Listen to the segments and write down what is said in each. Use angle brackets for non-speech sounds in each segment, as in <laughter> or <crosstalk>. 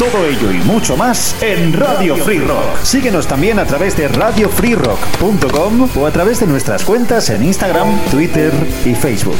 Todo ello y mucho más en Radio Free Rock. Síguenos también a través de radiofreerock.com o a través de nuestras cuentas en Instagram, Twitter y Facebook.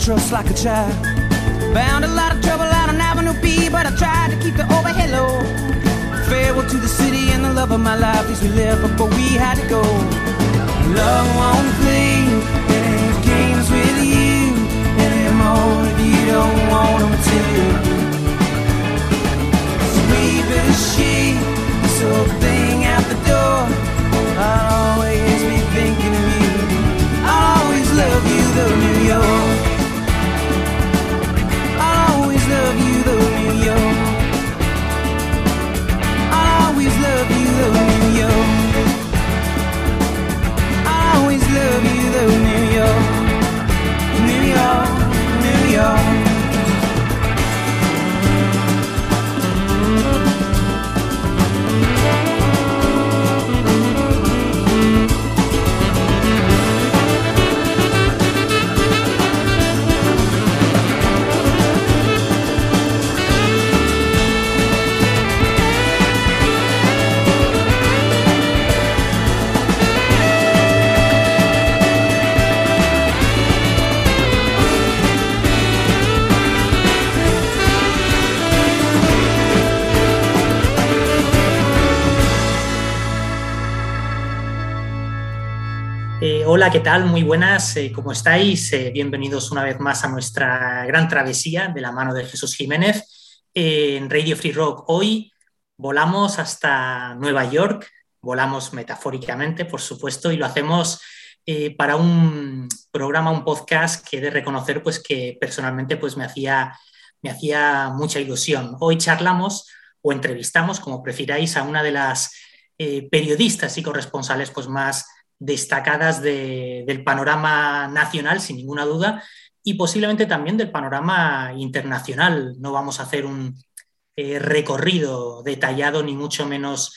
Trust like a child. Found a lot of trouble out on Avenue B, but I tried to keep the overhead low. Farewell to the city and the love of my life. These we left before we had to go. Love won't play any games with you anymore if you don't want them to. Sweep the sheet, this old thing out the door. I'll always be thinking of you. I'll always love you, though, New York. love you, though New York. I always love you, though New York. Always love you, though New York. New York, New York. Hola, ¿qué tal? Muy buenas, eh, ¿cómo estáis? Eh, bienvenidos una vez más a nuestra gran travesía de la mano de Jesús Jiménez en Radio Free Rock. Hoy volamos hasta Nueva York, volamos metafóricamente, por supuesto, y lo hacemos eh, para un programa, un podcast que he de reconocer pues, que personalmente pues, me, hacía, me hacía mucha ilusión. Hoy charlamos o entrevistamos, como prefiráis, a una de las periodistas y corresponsales pues, más destacadas del panorama nacional, sin ninguna duda, y posiblemente también del panorama internacional. No vamos a hacer un eh, recorrido detallado ni mucho menos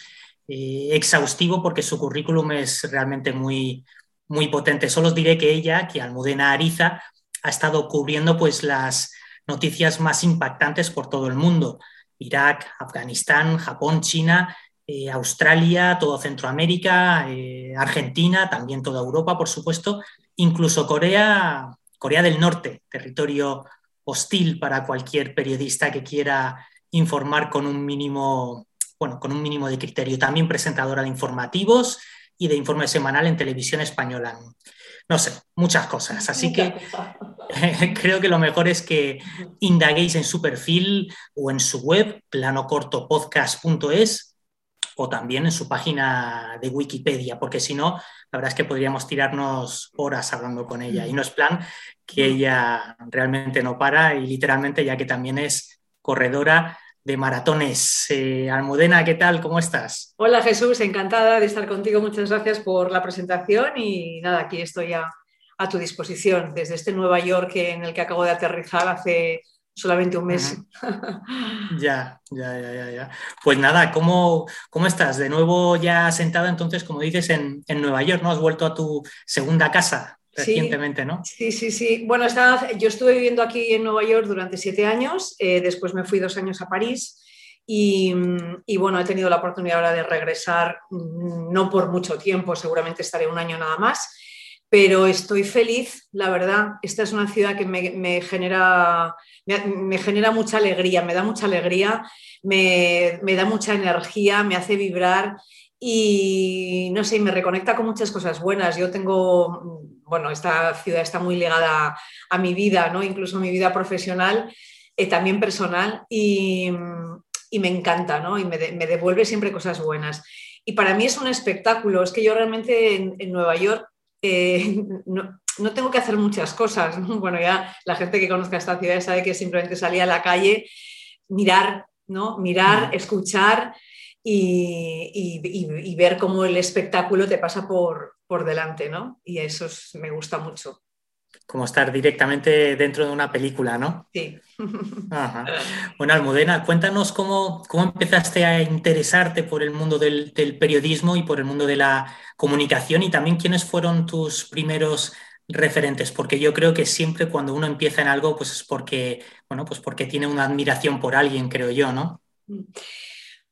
eh, exhaustivo porque su currículum es realmente muy, muy potente. Solo os diré que ella, que Almudena Ariza, ha estado cubriendo pues las noticias más impactantes por todo el mundo. Irak, Afganistán, Japón, China, eh, Australia, todo Centroamérica, eh, Argentina, también toda Europa, por supuesto, incluso Corea, Corea del Norte, territorio hostil para cualquier periodista que quiera informar con un mínimo, bueno, con un mínimo de criterio. También presentadora de informativos y de informe semanal en televisión española. No sé, muchas cosas. Así que <laughs> creo que lo mejor es que indaguéis en su perfil o en su web, planocortopodcast.es o también en su página de Wikipedia, porque si no, la verdad es que podríamos tirarnos horas hablando con ella. Y no es plan que ella realmente no para y literalmente, ya que también es corredora de maratones. Eh, Almudena, ¿qué tal? ¿Cómo estás? Hola Jesús, encantada de estar contigo. Muchas gracias por la presentación y nada, aquí estoy a, a tu disposición desde este Nueva York en el que acabo de aterrizar hace solamente un mes. <laughs> Ya, ya, ya, ya, Pues nada, ¿cómo, ¿cómo estás? De nuevo ya sentada entonces, como dices, en, en Nueva York, ¿no? Has vuelto a tu segunda casa recientemente, ¿no? Sí, sí, sí. Bueno, yo estuve viviendo aquí en Nueva York durante siete años, eh, después me fui dos años a París. Y, y, bueno, he tenido la oportunidad ahora de regresar, mm, no por mucho tiempo, seguramente estaré un año nada más, pero estoy feliz, la verdad. Esta es una ciudad que me, genera, me, genera mucha alegría, me da mucha alegría, me, da mucha energía, me hace vibrar y no sé, me reconecta con muchas cosas buenas. Yo tengo, bueno, esta ciudad está muy ligada a mi vida, ¿no? incluso a mi vida profesional, eh, también personal, y, me encanta, ¿no? Y me, devuelve siempre cosas buenas. Y para mí es un espectáculo, es que yo realmente en Nueva York eh, <laughs> no, tengo que hacer muchas cosas. Bueno, ya la gente que conozca esta ciudad sabe que simplemente salía a la calle, mirar, ¿no? Mirar, escuchar y, ver cómo el espectáculo te pasa por, por delante, ¿no? Y eso me gusta mucho como estar directamente dentro de una película, ¿no? Sí. <laughs> Bueno, Almudena, cuéntanos cómo, cómo, empezaste a interesarte por el mundo del, periodismo y por el mundo de la comunicación y también quiénes fueron tus primeros referentes, porque yo creo que siempre cuando uno empieza en algo, pues es porque, bueno, pues porque tiene una admiración por alguien, creo yo, ¿no? Mm.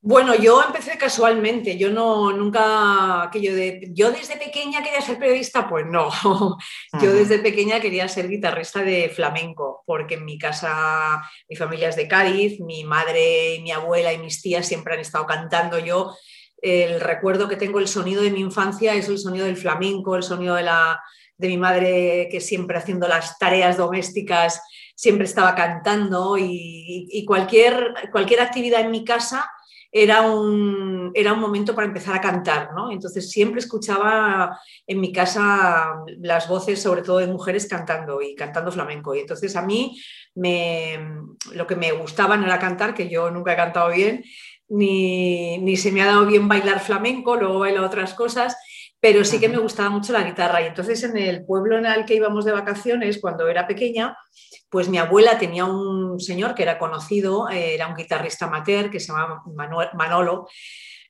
Bueno, yo empecé casualmente, yo no, nunca, aquello de, yo desde pequeña quería ser periodista, pues no, <laughs> yo desde pequeña quería ser guitarrista de flamenco, porque en mi casa, mi familia es de Cádiz, mi madre, mi abuela y mis tías siempre han estado cantando, yo el recuerdo que tengo, el sonido de mi infancia es el sonido del flamenco, el sonido de, la, de mi madre que siempre haciendo las tareas domésticas, siempre estaba cantando y, y cualquier, cualquier actividad en mi casa era un, era un momento para empezar a cantar, ¿no? Entonces siempre escuchaba en mi casa las voces, sobre todo de mujeres, cantando y cantando flamenco. Y entonces a mí me, lo que me gustaba no era cantar, que yo nunca he cantado bien, ni, ni se me ha dado bien bailar flamenco, luego bailo otras cosas, pero sí que me gustaba mucho la guitarra. Y entonces en el pueblo en el que íbamos de vacaciones, cuando era pequeña, pues mi abuela tenía un señor que era conocido, eh, era un guitarrista amateur que se llamaba Manolo,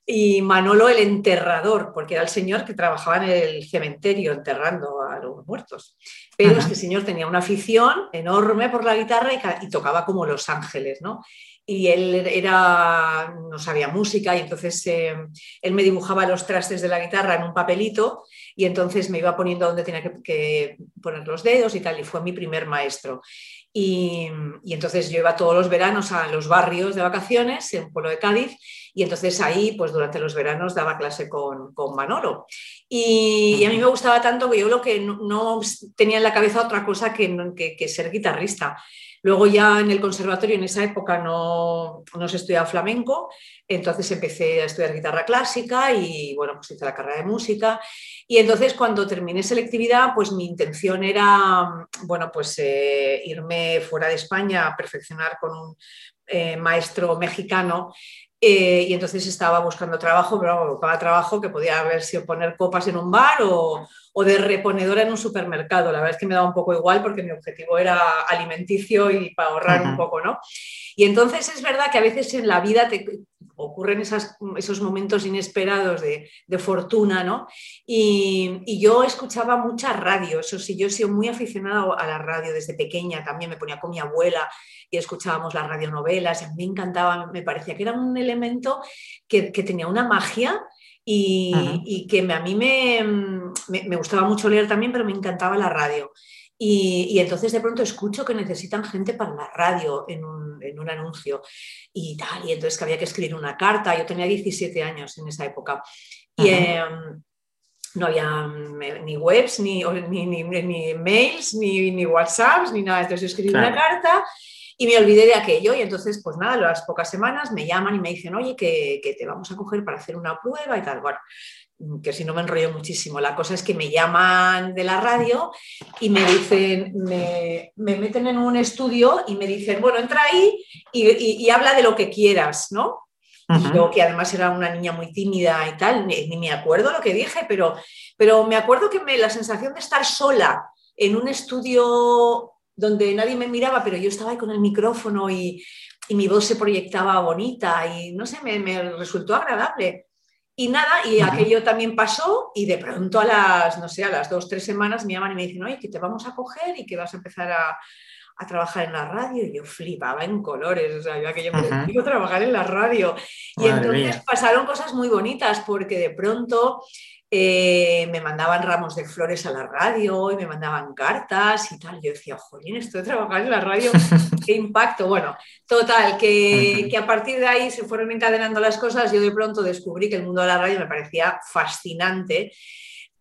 y Manolo el enterrador, porque era el señor que trabajaba en el cementerio enterrando a los muertos. Pero este señor tenía una afición enorme por la guitarra y, tocaba como Los Ángeles, ¿no? Y él era, no sabía música y entonces eh, él me dibujaba los trastes de la guitarra en un papelito y entonces me iba poniendo donde tenía que, poner los dedos y tal, y fue mi primer maestro. Y, entonces yo iba todos los veranos a los barrios de vacaciones en Pueblo de Cádiz y entonces ahí, pues durante los veranos daba clase con, Manolo. Y, a mí me gustaba tanto que yo lo que no, tenía en la cabeza otra cosa que, que ser guitarrista. Luego ya en el conservatorio en esa época no, no se estudiaba flamenco, entonces empecé a estudiar guitarra clásica y bueno, pues hice la carrera de música. Y entonces cuando terminé selectividad, pues mi intención era, bueno, pues eh, irme fuera de España a perfeccionar con un eh, maestro mexicano eh, y entonces estaba buscando trabajo, pero buscaba trabajo que podía haber sido poner copas en un bar o, o, de reponedora en un supermercado. La verdad es que me daba un poco igual porque mi objetivo era alimenticio y para ahorrar un poco, ¿no? Y entonces es verdad que a veces en la vida te, ocurren esos momentos inesperados de, fortuna, ¿no? Y, yo escuchaba mucha radio, eso sí, yo he sido muy aficionada a la radio desde pequeña, también me ponía con mi abuela y escuchábamos las radionovelas, y a mí me encantaba, me parecía que era un elemento que, tenía una magia y, que a mí me, me, gustaba mucho leer también, pero me encantaba la radio. Y, entonces de pronto escucho que necesitan gente para la radio en un, anuncio y tal. Y entonces que había que escribir una carta. Yo tenía 17 años en esa época. Y em, no había ni webs, ni, ni, ni, mails, ni, ni WhatsApps, ni nada. Entonces escribí una carta y me olvidé de aquello. Y entonces, pues nada, a las pocas semanas me llaman y me dicen, oye, que, que te vamos a coger para hacer una prueba y tal. Bueno, que si no me enrollo muchísimo. La cosa es que me llaman de la radio y me dicen, me, meten en un estudio y me dicen, bueno, entra ahí y, habla de lo que quieras, ¿no? yo, que además era una niña muy tímida y tal, ni, me acuerdo lo que dije, pero, pero me acuerdo que me, la sensación de estar sola en un estudio donde nadie me miraba, pero yo estaba ahí con el micrófono y, mi voz se proyectaba bonita y no sé, me, me resultó agradable. Y nada, y aquello también pasó y de pronto a las, no sé, a las dos, tres semanas me llaman y me dicen, oye, que te vamos a coger y que vas a empezar a, trabajar en la radio. Y yo flipaba en colores, o sea, yo aquello me digo trabajar en la radio. y entonces pasaron cosas muy bonitas porque de pronto eh, me mandaban ramos de flores a la radio y me mandaban cartas y tal. Yo decía, jolín, estoy trabajando en la radio, <laughs> qué impacto. Bueno, total, que, que, a partir de ahí se fueron encadenando las cosas. Yo de pronto descubrí que el mundo de la radio me parecía fascinante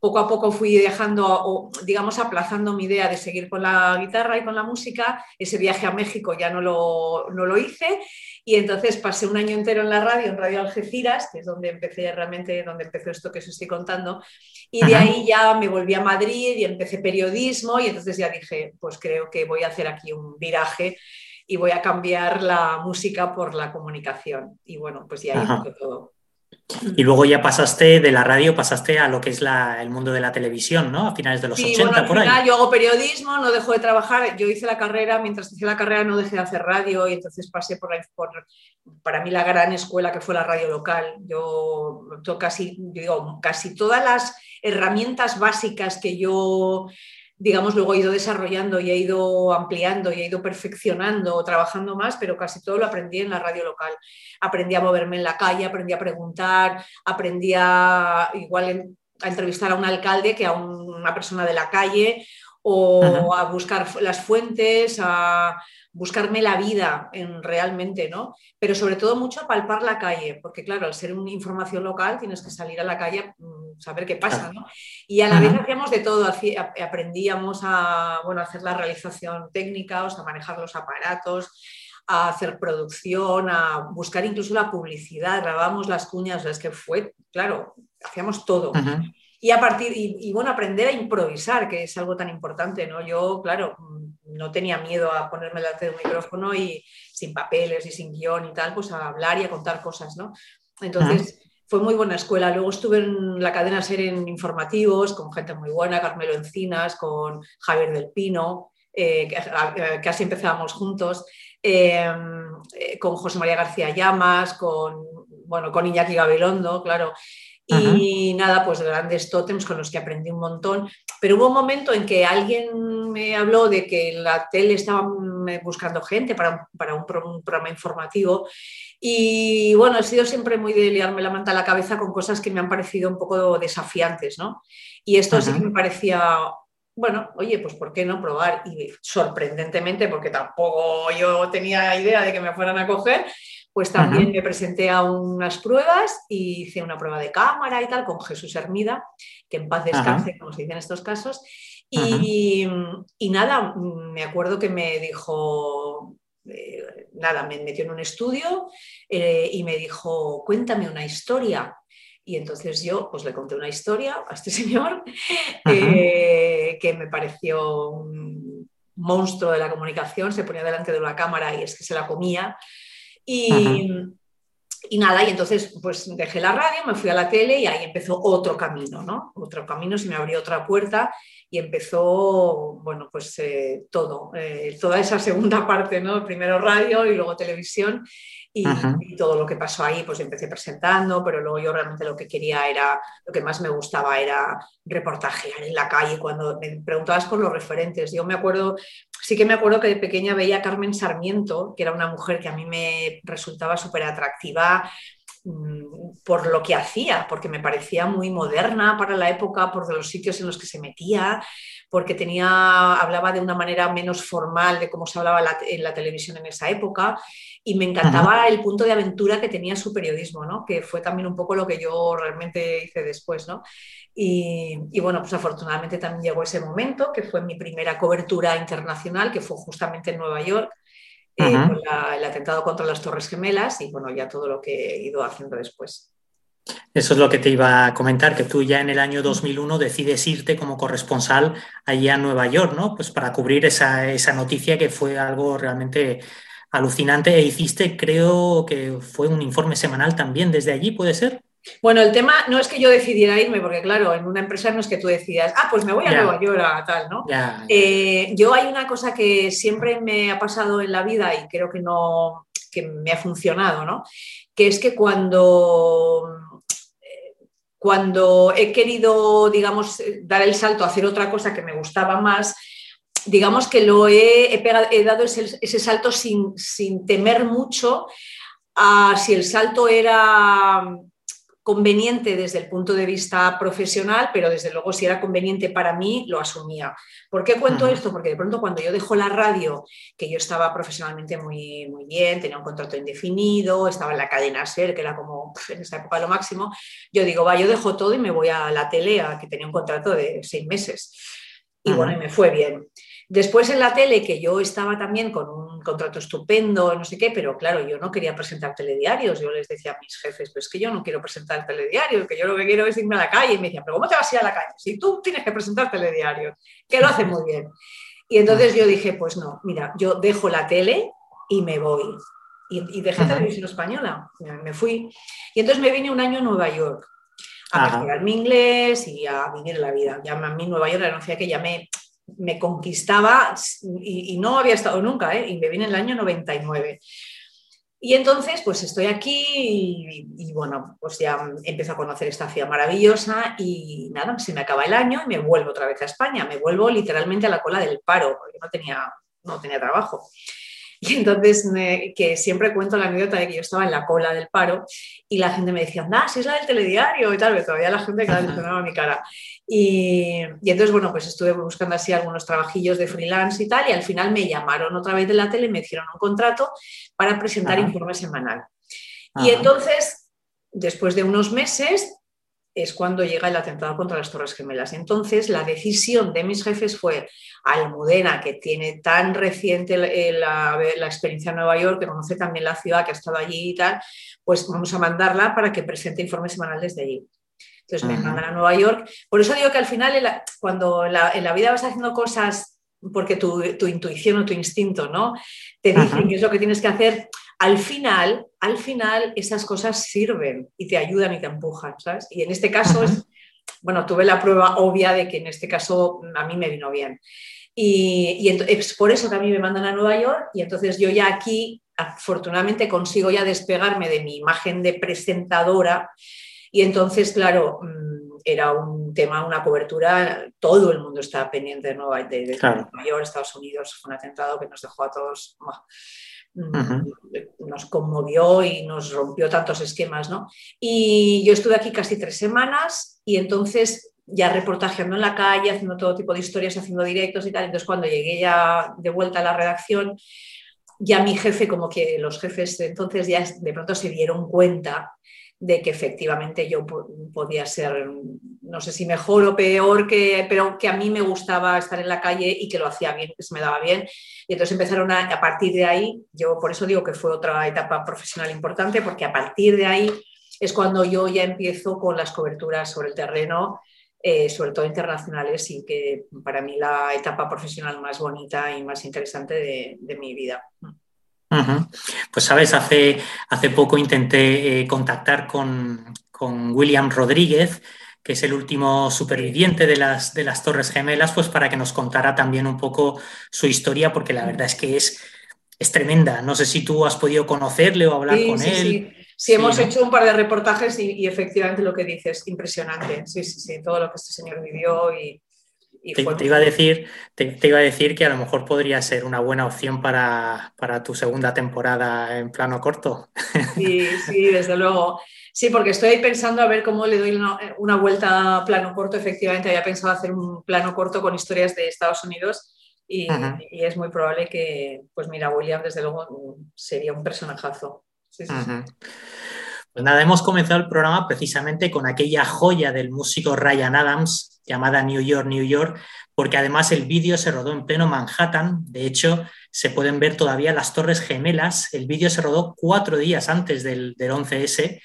poco a poco fui dejando, o digamos, aplazando mi idea de seguir con la guitarra y con la música. Ese viaje a México ya no lo, no lo hice y entonces pasé un año entero en la radio, en Radio Algeciras, que es donde empecé realmente, donde empezó esto que os estoy contando. Y de ahí ya me volví a Madrid y empecé periodismo y entonces ya dije, pues creo que voy a hacer aquí un viraje y voy a cambiar la música por la comunicación. Y bueno, pues ya ahí todo. Y luego ya pasaste de la radio, pasaste a lo que es el mundo de la televisión, ¿no? A finales de los 80, por ahí. Yo hago periodismo, no dejo de trabajar. Yo hice la carrera, mientras hice la carrera no dejé de hacer radio y entonces pasé por, la, por para mí la gran escuela que fue la radio local. Yo, yo casi, digo, casi todas las herramientas básicas que yo digamos, luego he ido desarrollando y he ido ampliando y he ido perfeccionando, trabajando más, pero casi todo lo aprendí en la radio local. Aprendí a moverme en la calle, aprendí a preguntar, aprendí a igual a entrevistar a un alcalde que a una persona de la calle o a buscar las fuentes, a buscarme la vida en realmente, ¿no? Pero sobre todo mucho a palpar la calle, porque claro, al ser una información local tienes que salir a la calle mm, saber qué pasa, ¿no? Y a la vez hacíamos de todo, aprendíamos a, bueno, a hacer la realización técnica, o sea, a manejar los aparatos, a hacer producción, a buscar incluso la publicidad, grabábamos las cuñas, es que fue, claro, hacíamos todo. Y a partir, y, bueno, aprender a improvisar, que es algo tan importante, ¿no? Yo, claro, mm, no tenía miedo a ponerme delante de un micrófono y sin papeles y sin guion y tal, pues a hablar y a contar cosas, ¿no? Entonces, fue muy buena escuela. Luego estuve en la cadena SER en informativos con gente muy buena, Carmelo Encinas, con Javier del Pino, eh, que, casi empezábamos juntos, em, eh, con José María García Llamas, con, bueno, con Iñaki Gabilondo, claro. Y nada, pues grandes tótems con los que aprendí un montón. Pero hubo un momento en que alguien me habló de que la tele estaba buscando gente para, para un, programa informativo. Y bueno, he sido siempre muy de liarme la manta a la cabeza con cosas que me han parecido un poco desafiantes, ¿no? Y esto sí que me parecía, bueno, oye, pues ¿por qué no probar? Y sorprendentemente, porque tampoco yo tenía idea de que me fueran a coger, pues también me presenté a unas pruebas y hice una prueba de cámara y tal con Jesús Hermida, que en paz descanse, como se dice en estos casos. Y, nada, me acuerdo que me dijo, eh, nada, me metió en un estudio eh, y me dijo, cuéntame una historia. Y entonces yo pues le conté una historia a este <laughs> señor eh, que me pareció un monstruo de la comunicación, se ponía delante de una cámara y es que se la comía. Y, nada, y entonces pues dejé la radio, me fui a la tele y ahí empezó otro camino, ¿no? Otro camino, se me abrió otra puerta y empezó, bueno, pues eh, todo, eh, toda esa segunda <laughs> parte, ¿no? Primero radio y luego televisión y, todo lo que pasó ahí, pues empecé presentando, pero luego yo realmente lo que quería era, lo que más me gustaba era reportajear en la calle, cuando me preguntabas por los referentes. Yo me acuerdo, sí que me acuerdo que de pequeña veía a Carmen Sarmiento, que era una mujer que a mí me resultaba súper atractiva, por lo que hacía, porque me parecía muy moderna para la época, por los sitios en los que se metía, porque tenía, hablaba de una manera menos formal de cómo se hablaba en la televisión en esa época y me encantaba el punto de aventura que tenía su periodismo, ¿no? que fue también un poco lo que yo realmente hice después. ¿no? Y, bueno, pues afortunadamente también llegó ese momento, que fue mi primera cobertura internacional, que fue justamente en Nueva York, eh, el atentado contra las Torres Gemelas y bueno, ya todo lo que he ido haciendo después. Eso es lo que te iba a comentar, que tú ya en el año 2001 decides irte como corresponsal allá a Nueva York, ¿no? Pues para cubrir esa, esa noticia que fue algo realmente alucinante e hiciste, creo que fue un informe semanal también desde allí, ¿puede ser? Bueno, el tema no es que yo decidiera irme, porque claro, en una empresa no es que tú decidas, ah, pues me voy a Nueva York a tal, ¿no? Eh, yo hay una cosa que siempre me ha pasado en la vida y creo que no, que me ha funcionado, ¿no? Que es que cuando cuando he querido, digamos, dar el salto a hacer otra cosa que me gustaba más, digamos que lo he, he, dado ese, salto sin, temer mucho a si el salto era conveniente desde el punto de vista profesional, pero desde luego si era conveniente para mí, lo asumía. ¿Por qué cuento esto? Porque de pronto cuando yo dejo la radio, que yo estaba profesionalmente muy, muy bien, tenía un contrato indefinido, estaba en la cadena SER, que era como en esa época lo máximo, yo digo, va, yo dejo todo y me voy a la tele, que tenía un contrato de seis meses. Y bueno, me fue bien. Después en la tele, que yo estaba también con un contrato estupendo, no sé qué, pero claro, yo no quería presentar telediarios. Yo les decía a mis jefes, pues que yo no quiero presentar telediarios, que yo lo que quiero es irme a la calle. Y me decían, pero ¿cómo te vas a ir a la calle? Si tú tienes que presentar telediarios, que lo hace muy bien. Y entonces yo dije, pues no, mira, yo dejo la tele y me voy. Y, dejé la televisión española, me, fui. Y entonces me vine un año a Nueva York a mejorar mi inglés y a vivir la vida. Ya a mí Nueva York era que ya me, me conquistaba y, no había estado nunca, ¿eh? y me vine en el año 99. Y entonces, pues estoy aquí y, bueno, pues ya empiezo a conocer esta ciudad maravillosa y nada, se me acaba el año y me vuelvo otra vez a España. Me vuelvo literalmente a la cola del paro, porque no tenía, no tenía trabajo. <laughs> Y entonces, que siempre cuento la anécdota de que yo estaba en la cola del paro y la gente me decía, anda, si es la del telediario y tal, pero todavía la gente, claro, sonaba mi cara. Y, y, entonces, bueno, pues estuve buscando así algunos trabajillos de freelance y tal, y al final me llamaron otra vez de la tele, me hicieron un contrato para presentar informe semanal. Y entonces, después de unos meses, es cuando llega el atentado contra las Torres Gemelas. Entonces, la decisión de mis jefes fue, Almudena, que tiene tan reciente eh, la, experiencia en Nueva York, que conoce también la ciudad, que ha estado allí y tal, pues vamos a mandarla para que presente informe semanal desde allí. Entonces me mandan a Nueva York. Por eso digo que al final, cuando en la, vida vas haciendo cosas porque tu, intuición o tu instinto ¿no? te dicen qué es lo que tienes que hacer, al final, al final esas cosas sirven y te ayudan y te empujan, ¿sabes? Y en este caso es, bueno, tuve la prueba obvia de que en este caso a mí me vino bien. Y, es por eso que a mí me mandan a Nueva York y entonces yo ya aquí, afortunadamente, consigo ya despegarme de mi imagen de presentadora y entonces, claro, mm, era un tema, una cobertura, todo el mundo estaba pendiente de Nueva, de, Nueva York, Estados Unidos, fue un atentado que nos dejó a todos nos conmovió y nos rompió tantos esquemas, ¿no? Y yo estuve aquí casi tres semanas y entonces ya reportajeando en la calle, haciendo todo tipo de historias, haciendo directos y tal. Entonces cuando llegué ya de vuelta a la redacción, ya mi jefe, como que los jefes de entonces ya de pronto se dieron cuenta de que efectivamente yo podía ser, no sé si mejor o peor, que, pero que a mí me gustaba estar en la calle y que lo hacía bien, que se me daba bien. Y entonces empezaron a, a partir de ahí, yo por eso digo que fue otra etapa profesional importante, porque a partir de ahí es cuando yo ya empiezo con las coberturas sobre el terreno, eh, sobre todo internacionales, y que para mí la etapa profesional más bonita y más interesante de, de mi vida. Pues sabes, hace, hace poco intenté eh, contactar con, William Rodríguez, que es el último superviviente de las, de las Torres Gemelas, pues para que nos contara también un poco su historia, porque la verdad es que es, es tremenda. No sé si tú has podido conocerle o hablar con él. Sí. Sí, hemos hecho un par de reportajes y, efectivamente lo que dices, impresionante. Sí, sí, sí, todo lo que este señor vivió y, te, iba a decir, te, iba a decir que a lo mejor podría ser una buena opción para, tu segunda temporada en plano corto. Sí, sí, desde luego. Sí, porque estoy pensando a ver cómo le doy una, vuelta a plano corto. Efectivamente, había pensado hacer un plano corto con historias de Estados Unidos y, es muy probable que, pues mira, William desde luego sería un personajazo. Pues nada, hemos comenzado el programa precisamente con aquella joya del músico Ryan Adams llamada New York, New York, porque además el vídeo se rodó en pleno Manhattan. De hecho, se pueden ver todavía las Torres Gemelas. El vídeo se rodó cuatro días antes del, del 11S.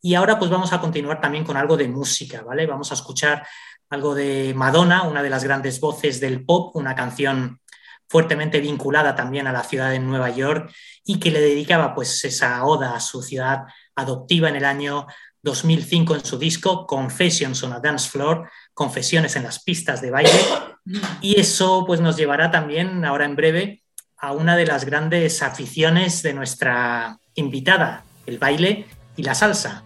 Y ahora pues vamos a continuar también con algo de música, ¿vale? Vamos a escuchar algo de Madonna, una de las grandes voces del pop, una canción fuertemente vinculada también a la ciudad de Nueva York y que le dedicaba pues esa oda a su ciudad adoptiva en el año 2005 en su disco Confessions on a Dance Floor, Confesiones en las pistas de baile. Y eso pues nos llevará también ahora en breve a una de las grandes aficiones de nuestra invitada, el baile y la salsa.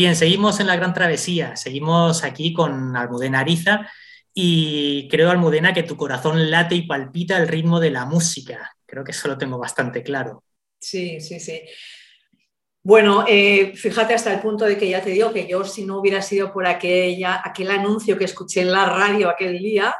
Bien, seguimos en la gran travesía, seguimos aquí con Almudena Ariza y creo, Almudena, que tu corazón late y palpita el ritmo de la música. Creo que eso lo tengo bastante claro. Sí, sí, sí. Bueno, eh, fíjate hasta el punto de que ya te digo que yo si no hubiera sido por aquella, aquel anuncio que escuché en la radio aquel día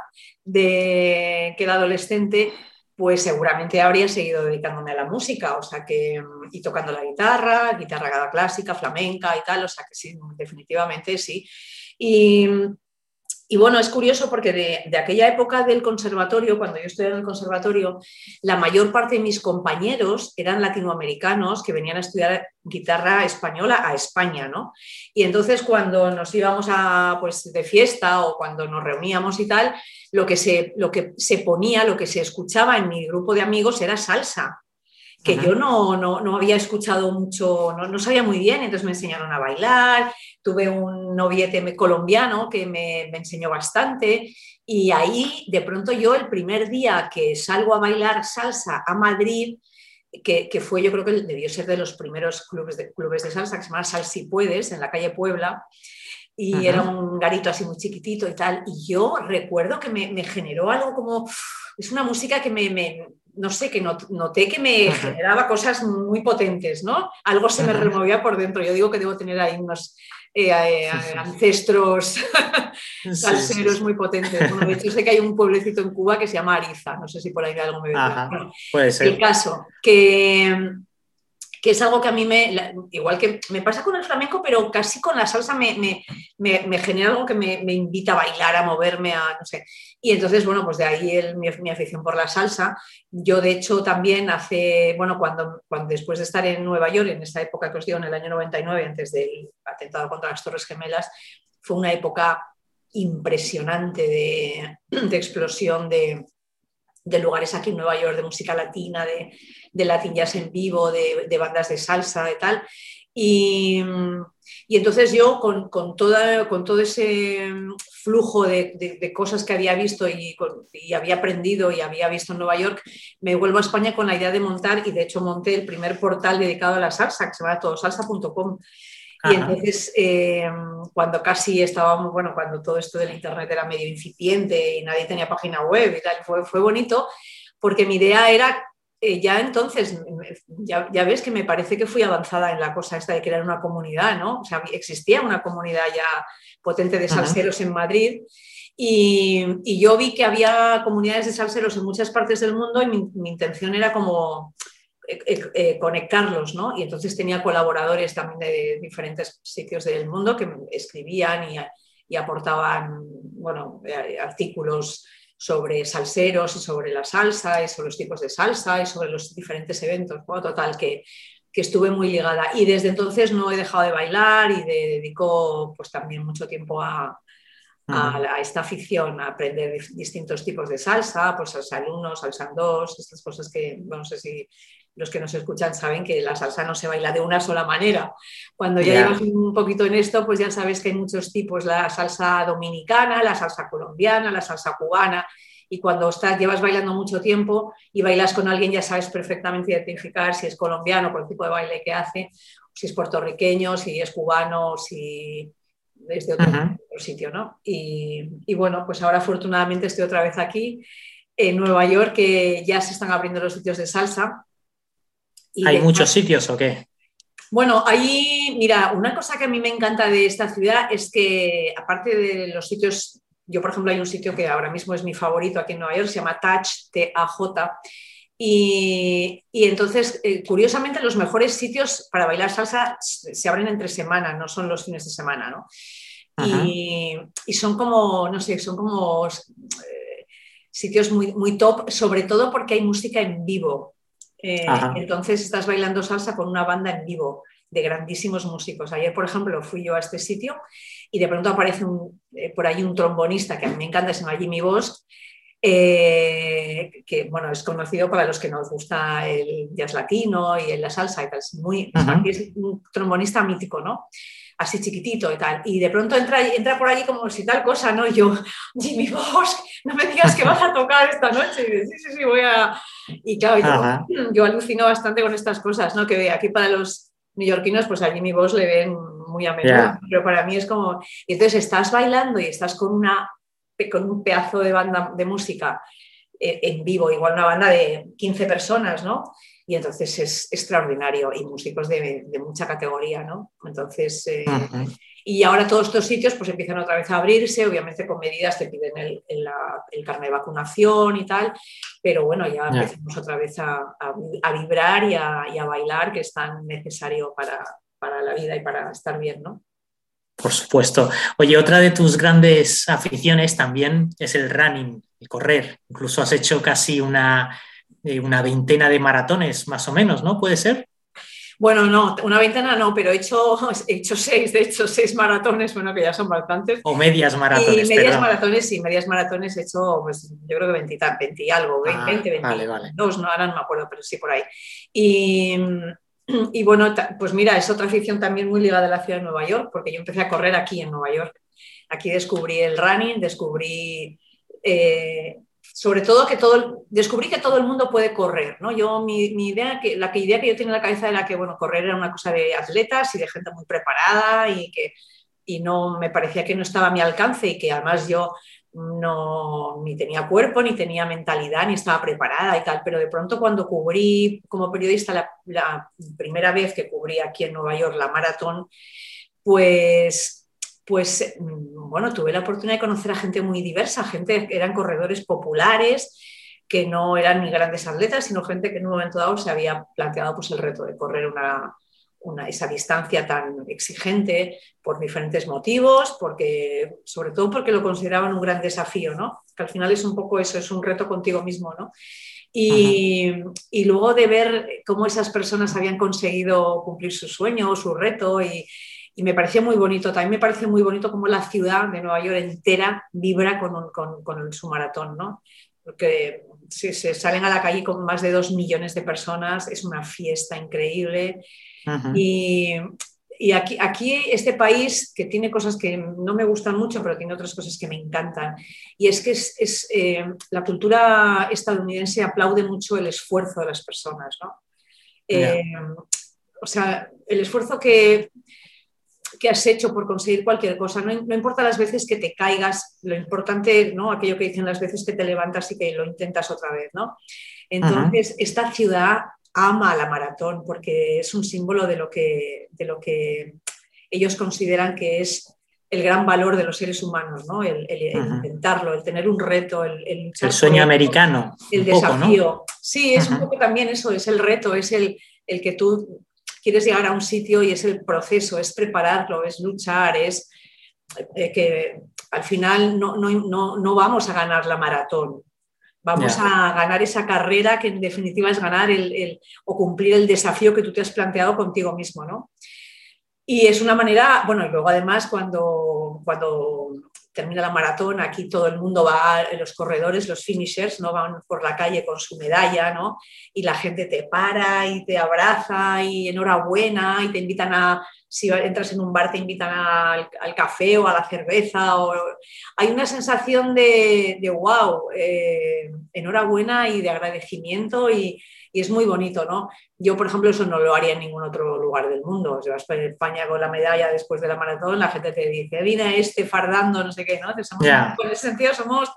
de que era adolescente, pues seguramente habría seguido dedicándome a la música, o sea que, y tocando la guitarra, guitarra clásica, flamenca y tal, o sea que sí, definitivamente sí. Y, y bueno, es curioso porque de, aquella época del conservatorio, cuando yo estudiaba en el conservatorio, la mayor parte de mis compañeros eran latinoamericanos que venían a estudiar guitarra española a España, ¿no? Y entonces cuando nos íbamos a, pues, de fiesta o cuando nos reuníamos y tal, lo que, se, lo que se ponía, lo que se escuchaba en mi grupo de amigos era salsa que yo no, no, había escuchado mucho, no, no, sabía muy bien, entonces me enseñaron a bailar, tuve un noviete colombiano que me, me, enseñó bastante y ahí de pronto yo el primer día que salgo a bailar salsa a Madrid, que, que fue yo creo que debió ser de los primeros clubes de, clubes de salsa que se llama Sal Si Puedes en la calle Puebla, y era un garito así muy chiquitito y tal. Y yo recuerdo que me, me generó algo como, es una música que me, me, no sé, que noté que me generaba cosas muy potentes, ¿no? Algo se me removía por dentro. Yo digo que debo tener ahí unos eh, eh, ancestros <laughs> salseros muy potentes. Bueno, de hecho, sé que hay un pueblecito en Cuba que se llama Ariza. No sé si por ahí algo me ve. puede ser. El caso, que que es algo que a mí me, igual que me pasa con el flamenco, pero casi con la salsa me, me, genera algo que me, invita a bailar, a moverme, a no sé. Y entonces, bueno, pues de ahí mi, afición por la salsa. Yo, de hecho, también hace, bueno, cuando, cuando después de estar en Nueva York, en esta época que os digo, en el año 99, antes del atentado contra las Torres Gemelas, fue una época impresionante de, de explosión de, de lugares aquí en Nueva York de música latina, de, de Latin Jazz en vivo, de, bandas de salsa y tal. Y, entonces yo con, con, toda, con todo ese flujo de, cosas que había visto y, y, había aprendido y había visto en Nueva York, me vuelvo a España con la idea de montar y de hecho monté el primer portal dedicado a la salsa, que se llama todosalsa.com. Y entonces, eh, cuando casi estábamos, bueno, cuando todo esto del Internet era medio incipiente y nadie tenía página web y tal, fue, fue bonito, porque mi idea era eh, ya entonces, ya, ya, ves que me parece que fui avanzada en la cosa esta de crear una comunidad, ¿no? O sea, existía una comunidad ya potente de salseros en Madrid. Y, y, yo vi que había comunidades de salseros en muchas partes del mundo y mi, mi intención era como eh, eh, conectarlos, ¿no? Y entonces tenía colaboradores también de diferentes sitios del mundo que escribían y, aportaban, bueno, eh, artículos sobre salseros y sobre la salsa y sobre los tipos de salsa y sobre los diferentes eventos. Bueno, total, que, que estuve muy ligada. Y desde entonces no he dejado de bailar y dedico pues también mucho tiempo a, a, esta afición, a aprender distintos tipos de salsa, pues salsa 1, salsa 2, estas cosas que no sé si los que nos escuchan saben que la salsa no se baila de una sola manera. Cuando ya llevas un poquito en esto, pues ya sabes que hay muchos tipos, la salsa dominicana, la salsa colombiana, la salsa cubana, y cuando estás, llevas bailando mucho tiempo y bailas con alguien, ya sabes perfectamente identificar si es colombiano por el tipo de baile que hace, si es puertorriqueño, si es cubano, si es de otro, sitio, ¿no? Y, y, bueno, pues ahora afortunadamente estoy otra vez aquí en Nueva York, que ya se están abriendo los sitios de salsa ¿Hay muchos sitios o qué? Bueno, ahí, mira, una cosa que a mí me encanta de esta ciudad es que, aparte de los sitios, yo por ejemplo hay un sitio que ahora mismo es mi favorito aquí en Nueva York, se llama Touch, T-A-J, y, entonces, eh, curiosamente, los mejores sitios para bailar salsa se abren entre semana, no son los fines de semana, ¿no? Y, son como, no sé, son como eh, sitios muy, muy top, sobre todo porque hay música en vivo. Eh, entonces estás bailando salsa con una banda en vivo de grandísimos músicos. Ayer, por ejemplo, fui yo a este sitio y de pronto aparece eh, por ahí un trombonista que a mí me encanta, se llama Jimmy Bosch, eh, que bueno, es conocido para los que nos gusta el jazz latino y la salsa y tal. Es, muy, es un trombonista mítico, ¿no? Así chiquitito y tal. Y de pronto entra, entra por allí como si tal cosa, ¿no? yo, Jimmy Bosch, no me digas que vas a tocar esta noche. Y sí, sí, sí, voy a... Y claro, yo, yo, alucino bastante con estas cosas, ¿no? Que aquí para los neoyorquinos, pues a Jimmy Bosch le ven muy a menudo, pero para mí es como... Y entonces estás bailando y estás con, una, con un pedazo de banda de música eh, en vivo, igual una banda de 15 personas, ¿no? Y entonces es extraordinario y músicos de, mucha categoría, ¿no? Entonces, eh, y ahora todos estos sitios pues empiezan otra vez a abrirse, obviamente con medidas te piden el, el, carnet de vacunación y tal, pero bueno, ya empezamos otra vez a, a, vibrar y a, y a, bailar, que es tan necesario para, para la vida y para estar bien, ¿no? Por supuesto. Oye, otra de tus grandes aficiones también es el running, el correr. Incluso has hecho casi una, eh, una veintena de maratones, más o menos, ¿no? ¿Puede ser? Bueno, no, una veintena no, pero he hecho, he hecho seis, de hecho, seis maratones, bueno, que ya son bastantes. O medias maratones. Y medias maratones, sí, medias maratones he hecho, pues yo creo que 20, 20 y algo, 20, ah, 20, vale, no, ahora no me acuerdo, pero sí por ahí. Y, y bueno, pues mira, es otra afición también muy ligada a la ciudad de Nueva York, porque yo empecé a correr aquí en Nueva York. Aquí descubrí el running, descubrí eh, sobre todo que todo, descubrí que todo el mundo puede correr, ¿no? Yo, mi, idea, que, la que idea que yo tenía en la cabeza era que, bueno, correr era una cosa de atletas y de gente muy preparada y que y no me parecía que no estaba a mi alcance y que además yo no ni tenía cuerpo, ni tenía mentalidad, ni estaba preparada y tal, pero de pronto cuando cubrí como periodista la, la primera vez que cubrí aquí en Nueva York la maratón, pues pues bueno, tuve la oportunidad de conocer a gente muy diversa, gente que eran corredores populares, que no eran ni grandes atletas, sino gente que en un momento dado se había planteado pues, el reto de correr una, esa distancia tan exigente por diferentes motivos, porque, sobre todo porque lo consideraban un gran desafío, ¿no? Que al final es un poco eso, es un reto contigo mismo, ¿no? Y, y, luego de ver cómo esas personas habían conseguido cumplir su sueño, su reto y, y me pareció muy bonito. También me parece muy bonito cómo la ciudad de Nueva York entera vibra con, con, su maratón, ¿no? Porque si se salen a la calle con más de dos millones de personas, es una fiesta increíble. Y, y aquí, aquí, este país, que tiene cosas que no me gustan mucho, pero tiene otras cosas que me encantan, y es que es, eh, la cultura estadounidense aplaude mucho el esfuerzo de las personas, ¿no? Eh, o sea, el esfuerzo que, que has hecho por conseguir cualquier cosa. No, importa las veces que te caigas, lo importante, ¿no? Aquello que dicen las veces que te levantas y que lo intentas otra vez, ¿no? Entonces, esta ciudad ama la maratón porque es un símbolo de lo que, de lo que ellos consideran que es el gran valor de los seres humanos, ¿no? El, intentarlo, el tener un reto, el, el, sueño americano. El desafío. Sí, es un poco también eso, es el reto, es el, el que tú quieres llegar a un sitio y es el proceso, es prepararlo, es luchar, es eh, que al final no, no, vamos a ganar la maratón, vamos a ganar esa carrera que en definitiva es ganar el, o cumplir el desafío que tú te has planteado contigo mismo, ¿no? Y es una manera, bueno, y luego además cuando, cuando termina la maratón, aquí todo el mundo va, los corredores, los finishers, ¿no? Van por la calle con su medalla, ¿no? Y la gente te para y te abraza y enhorabuena y te invitan a, si entras en un bar, te invitan al, café o a la cerveza. O, hay una sensación de, de wow, eh, enhorabuena y de agradecimiento y, y es muy bonito, ¿no? Yo, por ejemplo, eso no lo haría en ningún otro lugar del mundo. Si vas a España con la medalla después de la maratón, la gente te dice, viene este fardando, no sé qué, ¿no? En ese sentido somos...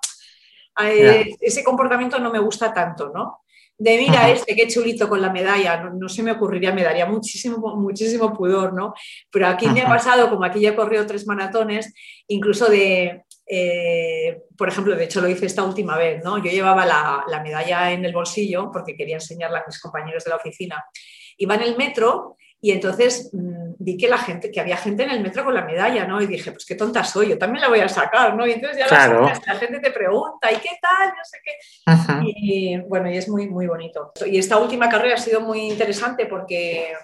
Eh, ese comportamiento no me gusta tanto, ¿no? de mira este, qué chulito con la medalla, no, se me ocurriría, me daría muchísimo, muchísimo pudor, ¿no? Pero aquí me ha pasado, como aquí ya he corrido tres maratones, incluso de, eh, por ejemplo, de hecho lo hice esta última vez, ¿no? Yo llevaba la, medalla en el bolsillo porque quería enseñarla a mis compañeros de la oficina. Iba en el metro y entonces mm, vi que la gente, que había gente en el metro con la medalla, ¿no? Y dije, pues qué tonta soy, yo también la voy a sacar, ¿no? Y entonces ya la, gente te pregunta, ¿y qué tal? No sé qué. Y bueno, y es muy, muy bonito. Y esta última carrera ha sido muy interesante porque,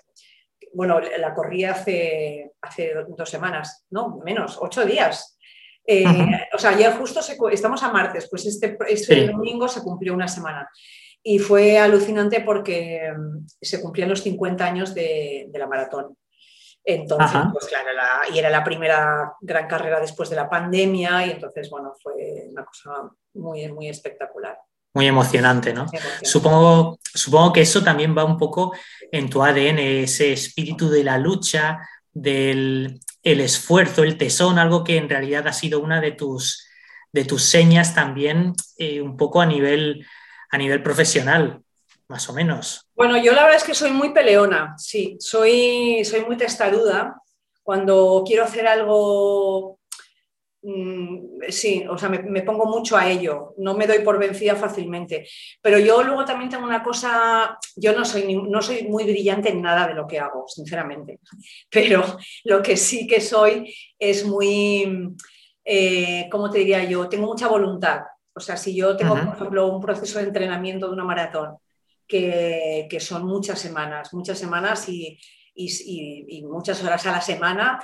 bueno, la corrí hace, hace dos semanas, no, menos, ocho días. Eh, o sea, ya justo estamos a martes, pues este, este domingo se cumplió una semana. Y fue alucinante porque mm, se cumplían los 50 años de, la maratón. Entonces, pues claro, y era la primera gran carrera después de la pandemia y entonces, bueno, fue una cosa muy, muy espectacular. Muy emocionante, ¿no? Supongo, supongo que eso también va un poco en tu ADN, ese espíritu de la lucha, del el esfuerzo, el tesón, algo que en realidad ha sido una de tus, de tus señas también eh, un poco a nivel, a nivel profesional, más o menos. Bueno, yo la verdad es que soy muy peleona, sí, soy, soy muy testaruda. Cuando quiero hacer algo sí, o sea, me, pongo mucho a ello, no me doy por vencida fácilmente. Pero yo luego también tengo una cosa, yo no soy, no soy muy brillante en nada de lo que hago, sinceramente, <laughs> pero lo que sí que soy es muy, eh, ¿cómo te diría yo? Tengo mucha voluntad. O sea, si yo tengo, por ejemplo, un proceso de entrenamiento de una maratón, que, son muchas semanas, muchas semanas y, y muchas horas a la semana,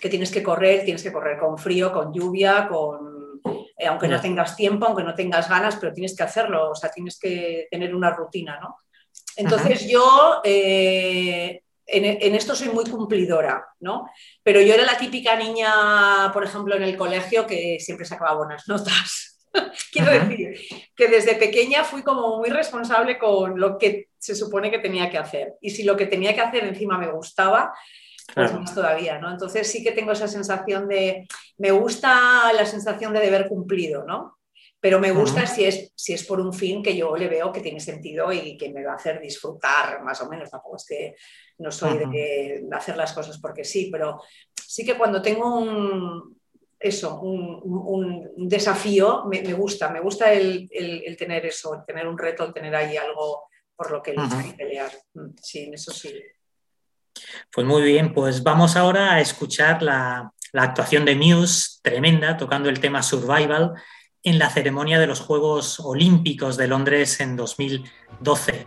que tienes que correr, tienes que correr con frío, con lluvia, con, eh, aunque no tengas tiempo, aunque no tengas ganas, pero tienes que hacerlo, o sea, tienes que tener una rutina, ¿no? Entonces yo eh, en, esto soy muy cumplidora, ¿no? Pero yo era la típica niña, por ejemplo, en el colegio que siempre sacaba buenas notas. <laughs> Quiero decir que desde pequeña fui como muy responsable con lo que se supone que tenía que hacer. Y si lo que tenía que hacer encima me gustaba, pues más todavía, ¿no? Entonces sí que tengo esa sensación de, me gusta la sensación de deber cumplido, ¿no? Pero me gusta si, es, si es por un fin que yo le veo que tiene sentido y que me va a hacer disfrutar, más o menos. Tampoco es que no soy de hacer las cosas porque sí, pero sí que cuando tengo un, eso, un, desafío, me, gusta, me gusta el, tener eso, el tener un reto, el tener ahí algo por lo que luchar y pelear. Mm, sí, eso sí. Pues muy bien, pues vamos ahora a escuchar la, actuación de Muse, tremenda, tocando el tema Survival, en la ceremonia de los Juegos Olímpicos de Londres en 2012.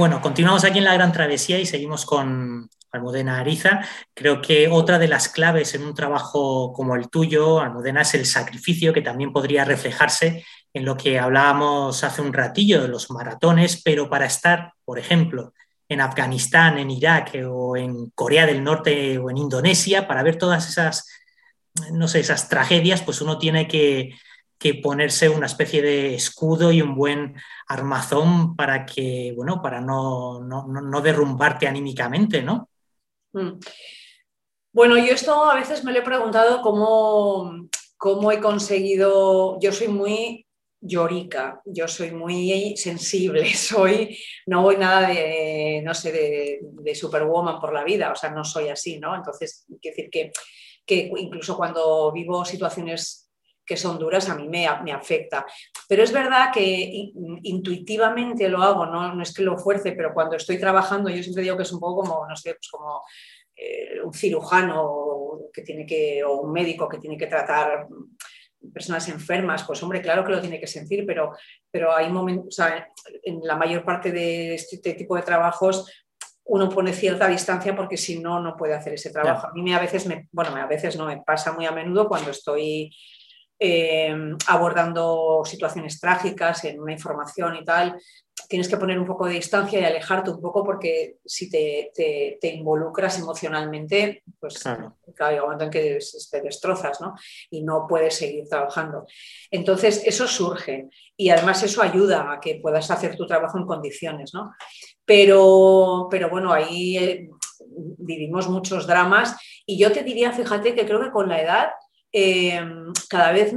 Bueno, continuamos aquí en la Gran Travesía y seguimos con Almudena Ariza. Creo que otra de las claves en un trabajo como el tuyo, Almudena, es el sacrificio que también podría reflejarse en lo que hablábamos hace un ratillo de los maratones, pero para estar, por ejemplo, en Afganistán, en Irak o en Corea del Norte o en Indonesia, para ver todas esas, no sé, esas tragedias, pues uno tiene que, ponerse una especie de escudo y un buen armazón para que, bueno, para no, no, derrumbarte anímicamente, ¿no? Mm. Bueno, yo esto a veces me lo he preguntado cómo, cómo he conseguido, yo soy muy llorica, yo soy muy sensible, <laughs> soy, no voy nada de, no sé, de, superwoman por la vida, o sea, no soy así, ¿no? Entonces, quiero decir que, que incluso cuando vivo situaciones que son duras, a mí me, me afecta. Pero es verdad que intuitivamente lo hago, ¿no? no es que lo fuerce, pero cuando estoy trabajando, yo siempre digo que es un poco como, no sé, pues como eh, un cirujano que tiene que, o un médico que tiene que tratar personas enfermas, pues hombre, claro que lo tiene que sentir, pero, pero hay momentos, o sea, en la mayor parte de este tipo de trabajos uno pone cierta distancia porque si no, no puede hacer ese trabajo. A mí a veces, me, bueno, a veces no me pasa muy a menudo cuando estoy eh, abordando situaciones trágicas en una información y tal, tienes que poner un poco de distancia y alejarte un poco porque si te, te, involucras emocionalmente, pues claro. hay un momento en que te destrozas ¿no? y no puedes seguir trabajando. Entonces, eso surge y además eso ayuda a que puedas hacer tu trabajo en condiciones. ¿no? Pero, pero bueno, ahí eh, vivimos muchos dramas y yo te diría, fíjate que creo que con la edad Em, cada, vez,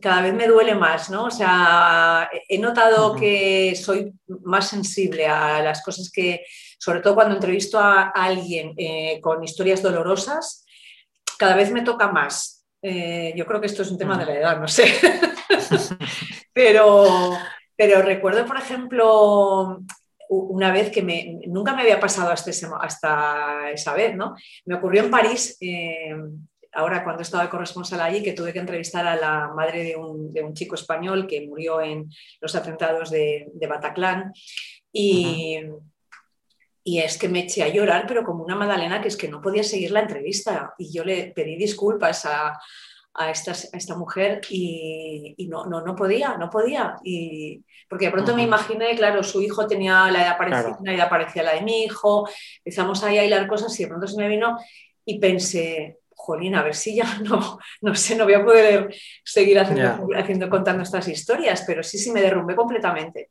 cada vez me duele más, ¿no? O sea, he notado que soy más sensible a las cosas que, sobre todo cuando entrevisto a alguien eh, con historias dolorosas, cada vez me toca más. Eh, yo creo que esto es un tema de la edad, no sé. <laughs> pero, pero recuerdo, por ejemplo, una vez que me, nunca me había pasado hasta, hasta esa vez, ¿no? Me ocurrió en París, em, ahora cuando estaba de corresponsal allí, que tuve que entrevistar a la madre de un, chico español que murió en los atentados de, Bataclan. Y, y es que me eché a llorar, pero como una Madalena, que es que no podía seguir la entrevista. Y yo le pedí disculpas a, a, esta, esta, mujer y, no, no, no, podía, no podía. Y, porque de pronto me imaginé, claro, su hijo tenía la edad parecida, la edad la de mi hijo, empezamos ahí a hilar cosas y de pronto se me vino y pensé, jolín, a ver si ya <laughs> no, no sé, no voy a poder seguir haciendo, haciendo, contando estas historias, pero sí, sí, me derrumbé completamente.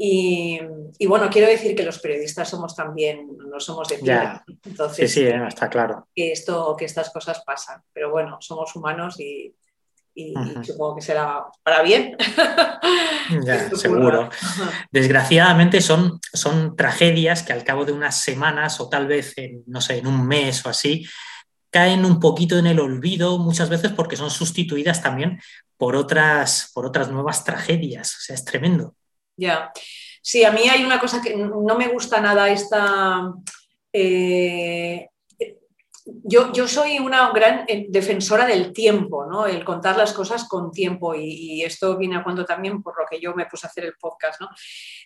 Y, bueno, quiero decir que los periodistas somos también, no somos de piedra. Entonces, sí, sí, está claro. Que, esto, que estas cosas pasan, pero bueno, somos humanos y, supongo que será para bien. <laughs> Ya, seguro. Desgraciadamente son, son tragedias que al cabo de unas semanas o tal vez en, no sé, en un mes o así, caen un poquito en el olvido muchas veces porque son sustituidas también por otras, por otras nuevas tragedias. O sea, es tremendo. Ya. Sí, a mí hay una cosa que no me gusta nada esta... Eh, yo, yo, soy una gran eh, defensora del tiempo, ¿no? El contar las cosas con tiempo y, esto viene a cuando también por lo que yo me puse a hacer el podcast, ¿no?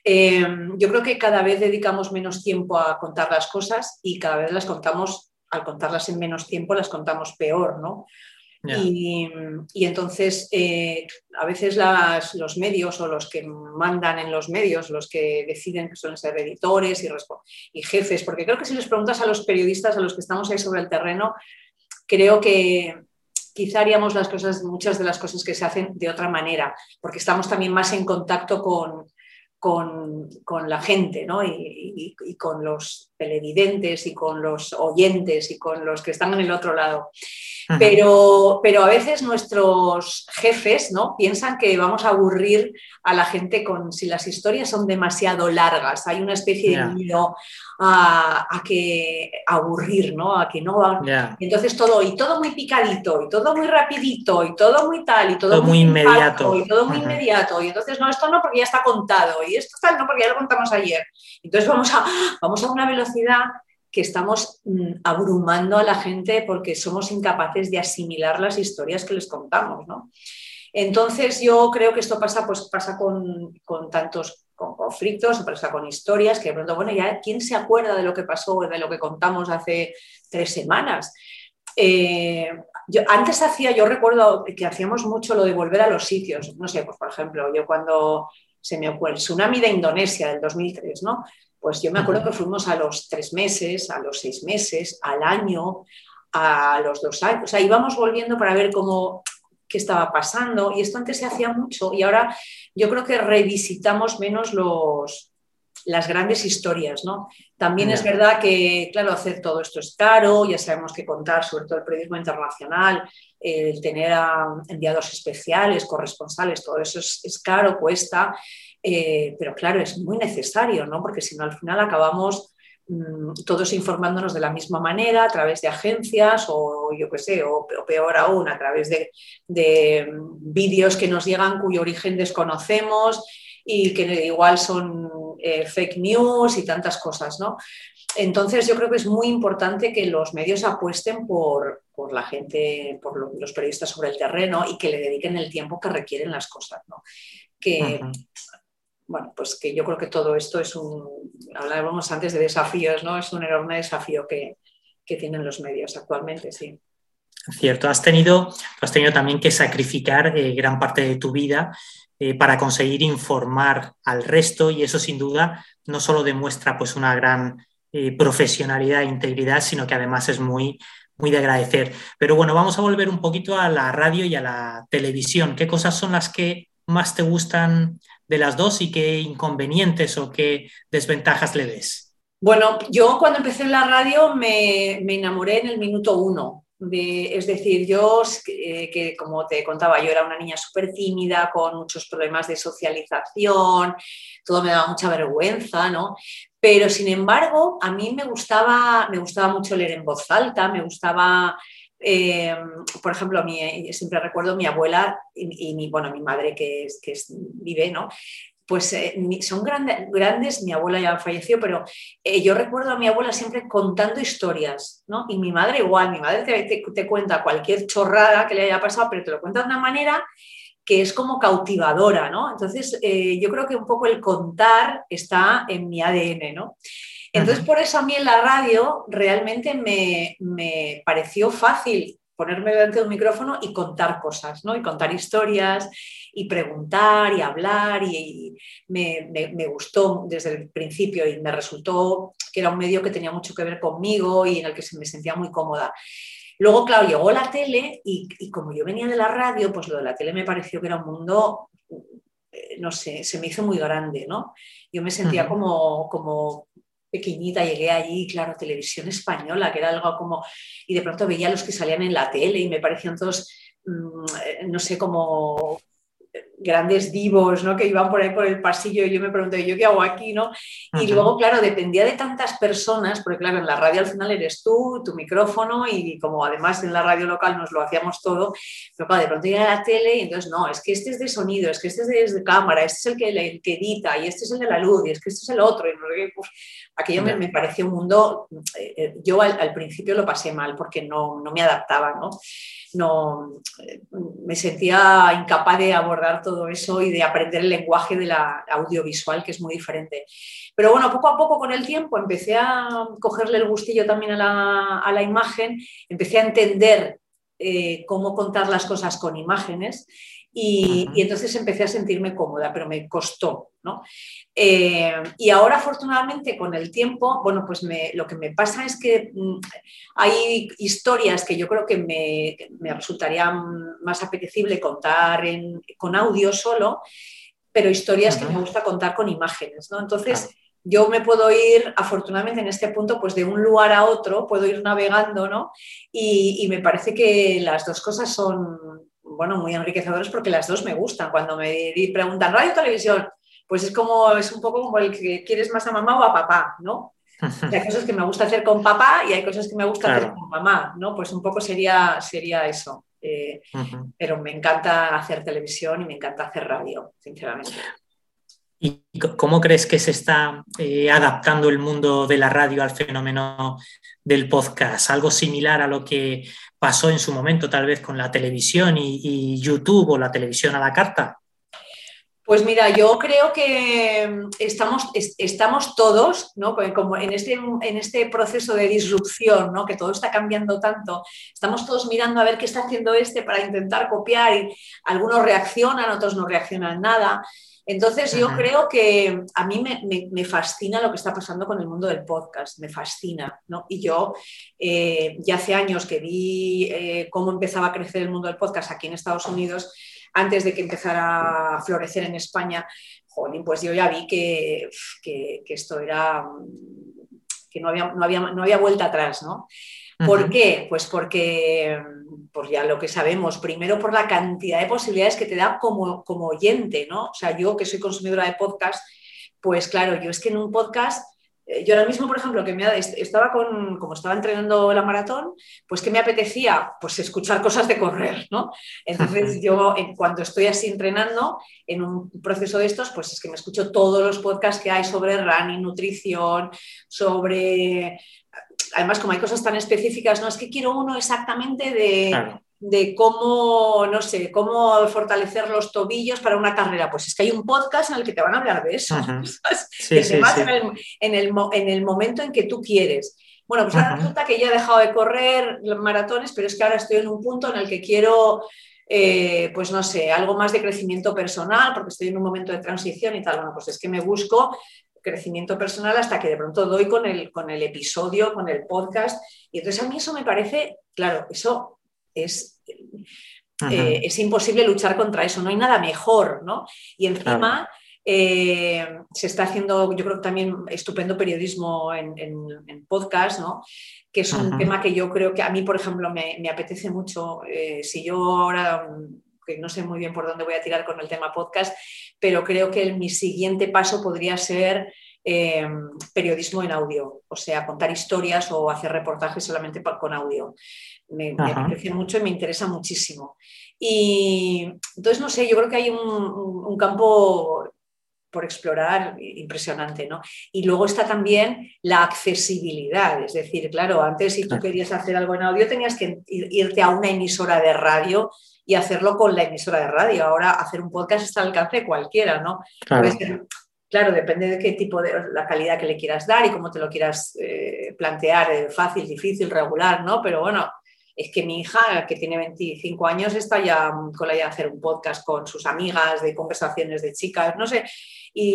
Eh, yo creo que cada vez dedicamos menos tiempo a contar las cosas y cada vez las contamos al contarlas en menos tiempo las contamos peor, ¿no? Y, entonces, eh, a veces los medios o los que mandan en los medios, los que deciden que suelen ser editores y, y, jefes, porque creo que si les preguntas a los periodistas, a los que estamos ahí sobre el terreno, creo que quizá haríamos las cosas, muchas de las cosas que se hacen de otra manera, porque estamos también más en contacto con, con, la gente ¿no? y, con los televidentes y con los oyentes y con los que están en el otro lado. Pero, pero a veces nuestros jefes ¿no? piensan que vamos a aburrir a la gente con si las historias son demasiado largas. Hay una especie de miedo a, que aburrir, ¿no? A que no Entonces todo, y todo muy picadito, y todo muy rapidito, y todo muy tal, y todo, muy, inmediato. y todo muy inmediato. Y entonces, no, esto no porque ya está contado, y esto tal, no porque ya lo contamos ayer. Entonces vamos a, vamos a una velocidad que estamos mm, abrumando a la gente porque somos incapaces de asimilar las historias que les contamos, ¿no? Entonces yo creo que esto pasa, pues, pasa con, tantos conflictos, pasa con historias, que de pronto, bueno, ya quién se acuerda de lo que pasó, de lo que contamos hace tres semanas. Eh, yo, antes hacía, yo recuerdo que hacíamos mucho lo de volver a los sitios. No sé, pues por ejemplo, yo cuando se me ocurre el tsunami de Indonesia del 2003, ¿no? Pues yo me acuerdo que fuimos a los tres meses, a los seis meses, al año, a los dos años. O sea, íbamos volviendo para ver cómo qué estaba pasando. Y esto antes se hacía mucho y ahora yo creo que revisitamos menos los, las grandes historias, ¿no? También es verdad que, claro, hacer todo esto es caro, ya sabemos que contar, sobre todo el periodismo internacional, el tener enviados especiales, corresponsales, todo eso es, caro, cuesta, eh, pero claro, es muy necesario, ¿no? Porque si no, al final acabamos todos informándonos de la misma manera a través de agencias o yo qué sé, o, peor aún, a través de, mm, vídeos que nos llegan cuyo origen desconocemos y que igual son eh, fake news y tantas cosas, ¿no? Entonces yo creo que es muy importante que los medios apuesten por, la gente, por los periodistas sobre el terreno y que le dediquen el tiempo que requieren las cosas, ¿no? Que, bueno, pues que yo creo que todo esto es un, hablábamos antes de desafíos, ¿no? Es un enorme desafío que, tienen los medios actualmente, sí. Cierto, has tenido, has tenido también que sacrificar eh, gran parte de tu vida eh, para conseguir informar al resto y eso sin duda no solo demuestra pues una gran eh, profesionalidad e integridad, sino que además es muy, muy de agradecer. Pero bueno, vamos a volver un poquito a la radio y a la televisión. ¿Qué cosas son las que más te gustan de las dos y qué inconvenientes o qué desventajas le ves? Bueno, yo cuando empecé en la radio me, me enamoré en el minuto uno es decir, yo, eh, que como te contaba, yo era una niña súper tímida, con muchos problemas de socialización, todo me daba mucha vergüenza, ¿no? Pero sin embargo, a mí me gustaba, me gustaba mucho leer en voz alta, me gustaba eh, por ejemplo, mi, siempre recuerdo mi abuela y, mi, bueno, mi madre que, vive, ¿no? pues eh, son grandes, mi abuela ya falleció, pero eh, yo recuerdo a mi abuela siempre contando historias, ¿no? Y mi madre igual, mi madre te, cuenta cualquier chorrada que le haya pasado, pero te lo cuenta de una manera que es como cautivadora, ¿no? Entonces, yo creo que un poco el contar está en mi ADN, ¿no? Entonces, por eso a mí en la radio realmente me, me pareció fácil ponerme delante de un micrófono y contar cosas, ¿no? Y contar historias y preguntar y hablar y, me, gustó desde el principio y me resultó que era un medio que tenía mucho que ver conmigo y en el que me sentía muy cómoda. Luego, claro, llegó la tele y, como yo venía de la radio, pues lo de la tele me pareció que era un mundo, eh, no sé, se me hizo muy grande, ¿no? Yo me sentía como, como pequeñita, llegué allí, claro, televisión española, que era algo como, y de pronto veía a los que salían en la tele y me parecían todos, mm, eh, no sé, como grandes divos, ¿no? Que iban por ahí por el pasillo y yo me pregunté, ¿yo qué hago aquí, no? Y luego, claro, dependía de tantas personas, porque claro, en la radio al final eres tú, tu micrófono y como además en la radio local nos lo hacíamos todo, pero claro, de pronto llega a la tele y entonces, no, es que este es de sonido, es que este es de, cámara, este es el que, que, edita y este es el de la luz y es que este es el otro. Y pues, aquello me, pareció un mundo, eh, eh, yo al, al, principio lo pasé mal porque no, no me adaptaba, ¿no? no me sentía incapaz de abordar todo eso y de aprender el lenguaje de la audiovisual, que es muy diferente. Pero bueno, poco a poco con el tiempo empecé a cogerle el gustillo también a la, imagen, empecé a entender eh, cómo contar las cosas con imágenes y, entonces empecé a sentirme cómoda, pero me costó, ¿no? Eh, y ahora, afortunadamente, con el tiempo, bueno, pues lo que me pasa es que mm, hay historias que yo creo que me, me resultaría más apetecible contar con audio solo, pero historias que me gusta contar con imágenes, ¿no? Entonces, yo me puedo ir, afortunadamente en este punto, pues de un lugar a otro, puedo ir navegando, ¿no? Y, y me parece que las dos cosas son, bueno, muy enriquecedores porque las dos me gustan. Cuando me preguntan radio o televisión, pues es como, es un poco como el que quieres más a mamá o a papá, ¿no? <laughs> hay cosas que me gusta hacer con papá y hay cosas que me gusta hacer con mamá, ¿no? Pues un poco sería, sería eso. Eh, pero me encanta hacer televisión y me encanta hacer radio, sinceramente. ¿Y cómo crees que se está eh, adaptando el mundo de la radio al fenómeno del podcast? ¿Algo similar a lo que pasó en su momento tal vez con la televisión y, YouTube o la televisión a la carta? Pues mira, yo creo que estamos, estamos todos, ¿no? Como en este, en este proceso de disrupción, ¿no? Que todo está cambiando tanto, estamos todos mirando a ver qué está haciendo este para intentar copiar y algunos reaccionan, otros no reaccionan nada. Entonces yo creo que a mí me, fascina lo que está pasando con el mundo del podcast, me fascina, ¿no? Y yo eh, ya hace años que vi eh, cómo empezaba a crecer el mundo del podcast aquí en Estados Unidos, antes de que empezara a florecer en España, pues yo ya vi que, esto era, que no había, no había, no había vuelta atrás, ¿no? ¿Por qué? Pues porque, pues ya lo que sabemos, primero por la cantidad de posibilidades que te da como, como oyente, ¿no? O sea, yo que soy consumidora de podcast, pues claro, yo es que en un podcast eh, yo ahora mismo, por ejemplo, que me estaba con, como estaba entrenando la maratón, pues que me apetecía pues escuchar cosas de correr, ¿no? Entonces yo cuando estoy así entrenando en un proceso de estos, pues es que me escucho todos los podcasts que hay sobre running, nutrición, sobre además, como hay cosas tan específicas, no es que quiero uno exactamente de, cómo, no sé, cómo fortalecer los tobillos para una carrera. Pues es que hay un podcast en el que te van a hablar de eso. En, el, momento en que tú quieres. Bueno, pues ahora resulta que ya he dejado de correr maratones, pero es que ahora estoy en un punto en el que quiero. Eh, pues no sé, algo más de crecimiento personal, porque estoy en un momento de transición y tal. Bueno, pues es que me busco crecimiento personal hasta que de pronto doy con el, con el episodio, con el podcast. Y entonces a mí eso me parece, claro, eso es, eh, es imposible luchar contra eso, no hay nada mejor, ¿no? Y encima... Eh, se está haciendo, yo creo que también estupendo periodismo en, podcast, ¿no? que es un tema que yo creo que a mí, por ejemplo, me, apetece mucho. Eh, si yo ahora que no sé muy bien por dónde voy a tirar con el tema podcast, pero creo que mi siguiente paso podría ser eh, periodismo en audio, o sea, contar historias o hacer reportajes solamente con audio. Me, me mucho y me interesa muchísimo. Y entonces, no sé, yo creo que hay un, campo por explorar impresionante, ¿no? Y luego está también la accesibilidad, es decir, claro, antes si tú querías hacer algo en audio tenías que irte a una emisora de radio y hacerlo con la emisora de radio. Ahora hacer un podcast está al alcance de cualquiera, ¿no? Claro. depende de qué tipo de la calidad que le quieras dar y cómo te lo quieras eh, plantear, eh, fácil, difícil, regular, ¿no? Pero bueno, es que mi hija, que tiene 25 años, está ya con la idea de hacer un podcast con sus amigas, de conversaciones de chicas, no sé. Y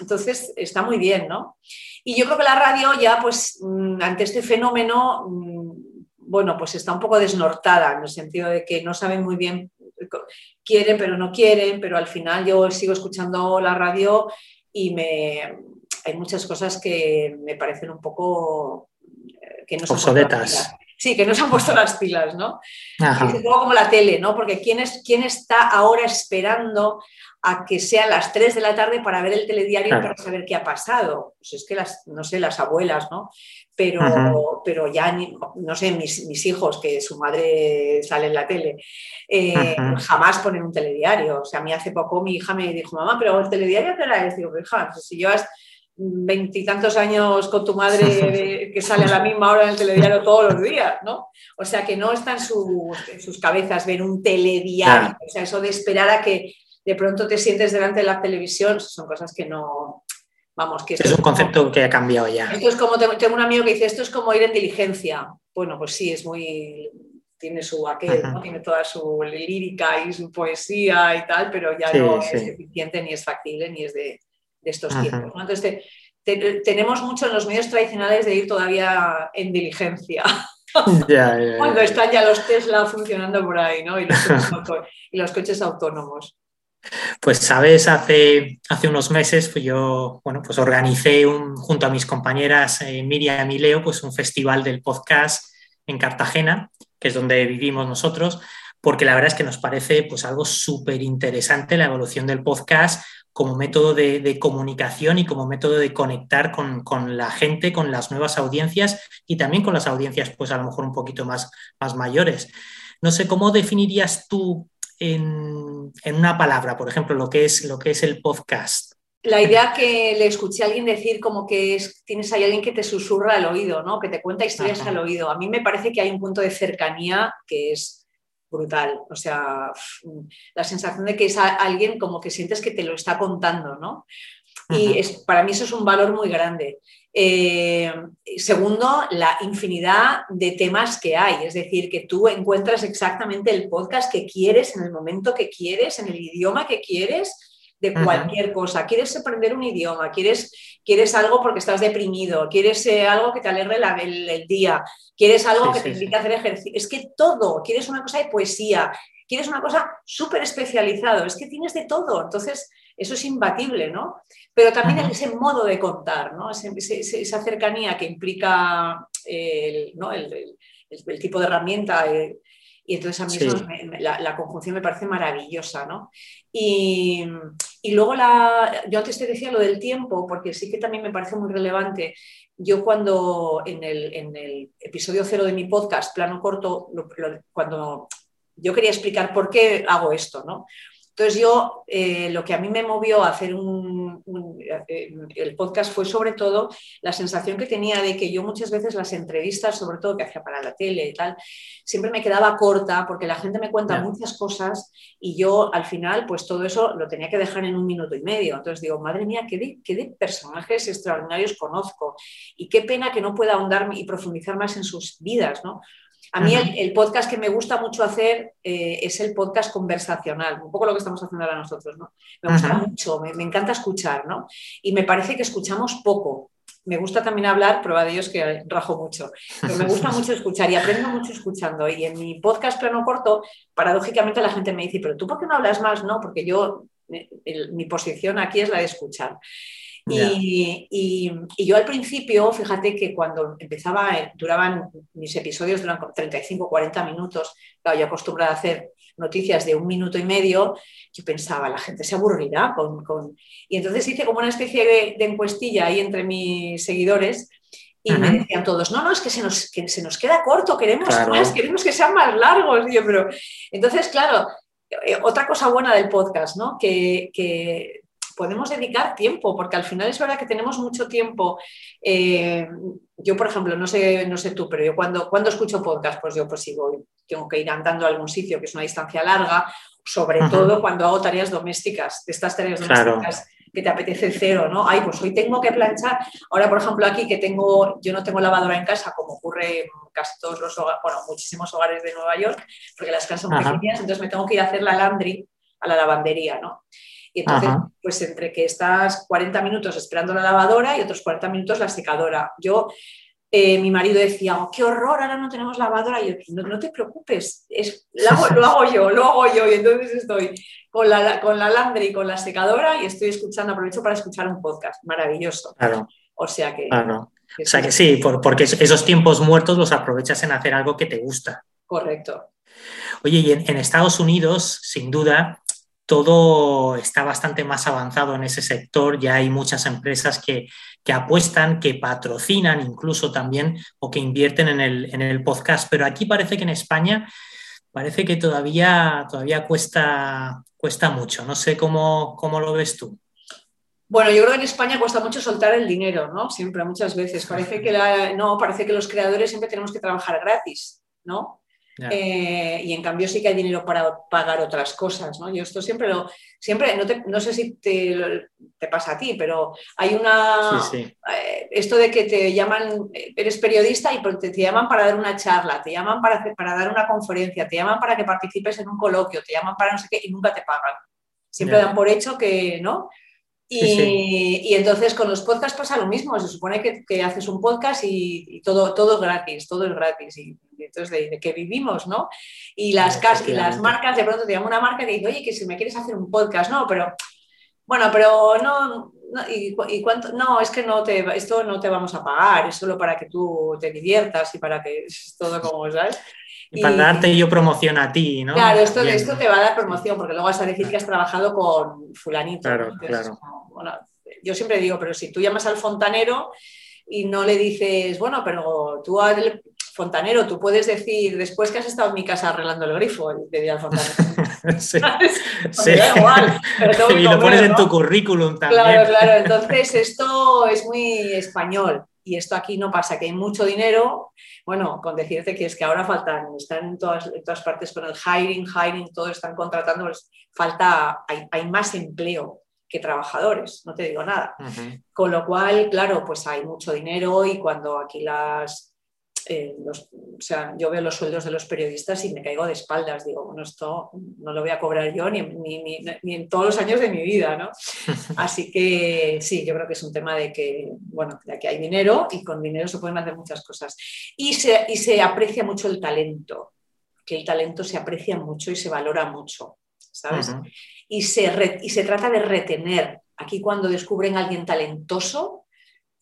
entonces está muy bien, ¿no? Y yo creo que la radio ya, pues, mm, ante este fenómeno, mm, bueno, pues está un poco desnortada en el sentido de que no saben muy bien, quieren pero no quieren, pero al final yo sigo escuchando la radio y me, hay muchas cosas que me parecen un poco eh, que no son obsoletas. Sí, que no se han puesto las pilas, ¿no? Es un poco como la tele, ¿no? Porque ¿quién, es, ¿quién está ahora esperando a que sean las 3 de la tarde para ver el telediario y para saber qué ha pasado? Pues es que las, no sé, las abuelas, ¿no? pero, pero ya, no sé, mis, hijos, que su madre sale en la tele, eh, jamás ponen un telediario. O sea, a mí hace poco mi hija me dijo, mamá, pero el telediario te la Digo, hija, si llevas veintitantos años con tu madre <laughs> que sale a la misma hora en el telediario todos los días, ¿no? O sea, que no está en, sus cabezas ver un telediario. O sea, eso de esperar a que de pronto te sientes delante de la televisión, son cosas que no, Vamos, que es un concepto que ha cambiado ya. Esto es como, tengo un amigo que dice, esto es como ir en diligencia. Bueno, pues sí, es muy, tiene su aquel, tiene toda su lírica y su poesía y tal, pero ya no es eficiente ni es factible ni es de, estos tiempos. Entonces, tenemos mucho en los medios tradicionales de ir todavía en diligencia. <laughs> Cuando están ya los Tesla funcionando por ahí, ¿no? y los coches autónomos. Pues sabes, hace, hace unos meses pues yo bueno, pues organicé un, junto a mis compañeras eh, Miriam y Leo pues un festival del podcast en Cartagena, que es donde vivimos nosotros, porque la verdad es que nos parece pues algo súper interesante la evolución del podcast como método de, comunicación y como método de conectar con, con, la gente, con las nuevas audiencias y también con las audiencias pues a lo mejor un poquito más, más mayores. No sé, ¿cómo definirías tú en, una palabra, por ejemplo, lo que es, lo que es el podcast? la idea que le escuché a alguien decir como que tienes ahí alguien que te susurra al oído, ¿no? Que te cuenta historias al oído. A mí me parece que hay un punto de cercanía que es brutal. O sea, la sensación de que es alguien como que sientes que te lo está contando, ¿no? Y es, para mí eso es un valor muy grande. Eh, segundo, la infinidad de temas que hay, es decir, que tú encuentras exactamente el podcast que quieres en el momento que quieres, en el idioma que quieres, de cualquier cosa. Quieres aprender un idioma, quieres, quieres algo porque estás deprimido, quieres eh, algo que te alegre el, día, quieres algo que te invite a hacer ejercicio. Es que todo, quieres una cosa de poesía, quieres una cosa súper especializado, es que tienes de todo. Entonces, eso es imbatible, ¿no? Pero también ese modo de contar, ¿no? esa cercanía que implica el, tipo de herramienta. Eh, y entonces a mí la, conjunción me parece maravillosa, ¿no? Y, luego la, yo antes te decía lo del tiempo, porque sí que también me parece muy relevante. Yo cuando en el, episodio cero de mi podcast, plano corto, cuando yo quería explicar por qué hago esto, ¿no? Entonces yo, eh, lo que a mí me movió a hacer eh, el podcast fue sobre todo la sensación que tenía de que yo muchas veces las entrevistas, sobre todo que hacía para la tele y tal, siempre me quedaba corta porque la gente me cuenta muchas cosas y yo al final pues todo eso lo tenía que dejar en un minuto y medio. Entonces digo, madre mía, qué de, qué de personajes extraordinarios conozco y qué pena que no pueda ahondar y profundizar más en sus vidas, ¿no? A mí el, podcast que me gusta mucho hacer eh, es el podcast conversacional, un poco lo que estamos haciendo ahora nosotros, ¿no? Me gusta mucho, me, encanta escuchar, ¿no? Y me parece que escuchamos poco. Me gusta también hablar, prueba de ellos que rajo mucho, pero me gusta mucho escuchar y aprendo mucho escuchando. Y en mi podcast plano corto, paradójicamente la gente me dice, pero tú por qué no hablas más? No, porque yo, eh, mi posición aquí es la de escuchar. Y, yo al principio, fíjate que cuando empezaba, eh, duraban mis episodios, duran 35, 40 minutos, claro, yo acostumbrada a hacer noticias de un minuto y medio, yo pensaba, la gente se aburrirá con... Y entonces hice como una especie de, encuestilla ahí entre mis seguidores y me decían todos, no, no, es que se nos, se nos queda corto, queremos más, queremos que sean más largos. pero... Entonces, claro, eh, otra cosa buena del podcast, ¿no? Que, que podemos dedicar tiempo, porque al final es verdad que tenemos mucho tiempo. Eh, yo, por ejemplo, no sé, no sé tú, pero yo cuando, cuando escucho podcast, pues yo pues sigo, tengo que ir andando a algún sitio que es una distancia larga, sobre todo cuando hago tareas domésticas, de estas tareas domésticas que te apetece cero, ¿no? Ay, pues hoy tengo que planchar. Ahora, por ejemplo, aquí que tengo, yo no tengo lavadora en casa, como ocurre en casi todos los hogares, bueno, muchísimos hogares de Nueva York, porque las casas son pequeñas, entonces me tengo que ir a hacer la laundry a la lavandería, ¿no? Y entonces, pues entre que estás 40 minutos esperando la lavadora y otros 40 minutos la secadora. Yo, eh, mi marido decía, oh, qué horror, ahora no tenemos lavadora. Y yo, no, te preocupes, es, lo, hago, yo, lo hago yo. Y entonces estoy con la, con la y con la secadora y estoy escuchando, aprovecho para escuchar un podcast. Maravilloso. Claro. O sea que... Claro. o sea que sí, porque esos tiempos muertos los aprovechas en hacer algo que te gusta. Correcto. Oye, y en Estados Unidos, sin duda, todo está bastante más avanzado en ese sector, ya hay muchas empresas que, apuestan, que patrocinan incluso también o que invierten en el, podcast, pero aquí parece que en España parece que todavía, todavía cuesta, cuesta mucho. No sé cómo, cómo lo ves tú. Bueno, yo creo que en España cuesta mucho soltar el dinero, ¿no? Siempre, muchas veces. Parece que, no, parece que los creadores siempre tenemos que trabajar gratis, ¿no? Eh, y en cambio sí que hay dinero para pagar otras cosas, ¿no? Yo esto siempre lo, siempre, no, sé si te, pasa a ti, pero hay una, eh, esto de que te llaman, eres periodista y te, te, llaman para dar una charla, te llaman para, para dar una conferencia, te llaman para que participes en un coloquio, te llaman para no sé qué y nunca te pagan. Siempre dan por hecho que, ¿no? Y, entonces con los podcasts pasa lo mismo, se supone que, haces un podcast y, todo, todo es gratis, todo es gratis. Y, entonces de, de, que vivimos, ¿no? Y las, y las marcas, de pronto te llama una marca y te dice, oye, que si me quieres hacer un podcast, no, pero bueno, pero no, y, cuánto, no, es que no te, esto no te vamos a pagar, es solo para que tú te diviertas y para que es todo como, ¿sabes? Y para darte yo promoción a ti, ¿no? Claro, esto, esto te va a dar promoción, porque luego vas a decir que has trabajado con fulanito. Claro, claro. yo siempre digo, pero si tú llamas al fontanero y no le dices, bueno, pero tú fontanero, tú puedes decir, después que has estado en mi casa arreglando el grifo, te al fontanero. <laughs> Sí. Sí. igual, <laughs> y lo pones en tu currículum también. Claro, claro. <laughs> Entonces, esto es muy español y esto aquí no pasa, que hay mucho dinero. Bueno, con decirte que es que ahora faltan, están en todas, en todas partes con el hiring, hiring, todo están contratando, pues falta, hay, hay más empleo que trabajadores, no te digo nada. Con lo cual, claro, pues hay mucho dinero y cuando aquí las eh, o sea, yo veo los sueldos de los periodistas y me caigo de espaldas. Digo, bueno, esto no lo voy a cobrar yo ni, en todos los años de mi vida, ¿no? <laughs> Así que sí, yo creo que es un tema de que, bueno, de que hay dinero y con dinero se pueden hacer muchas cosas. Y se, y se aprecia mucho el talento, que el talento se aprecia mucho y se valora mucho, ¿sabes? y, se y se trata de retener. Aquí cuando descubren a alguien talentoso,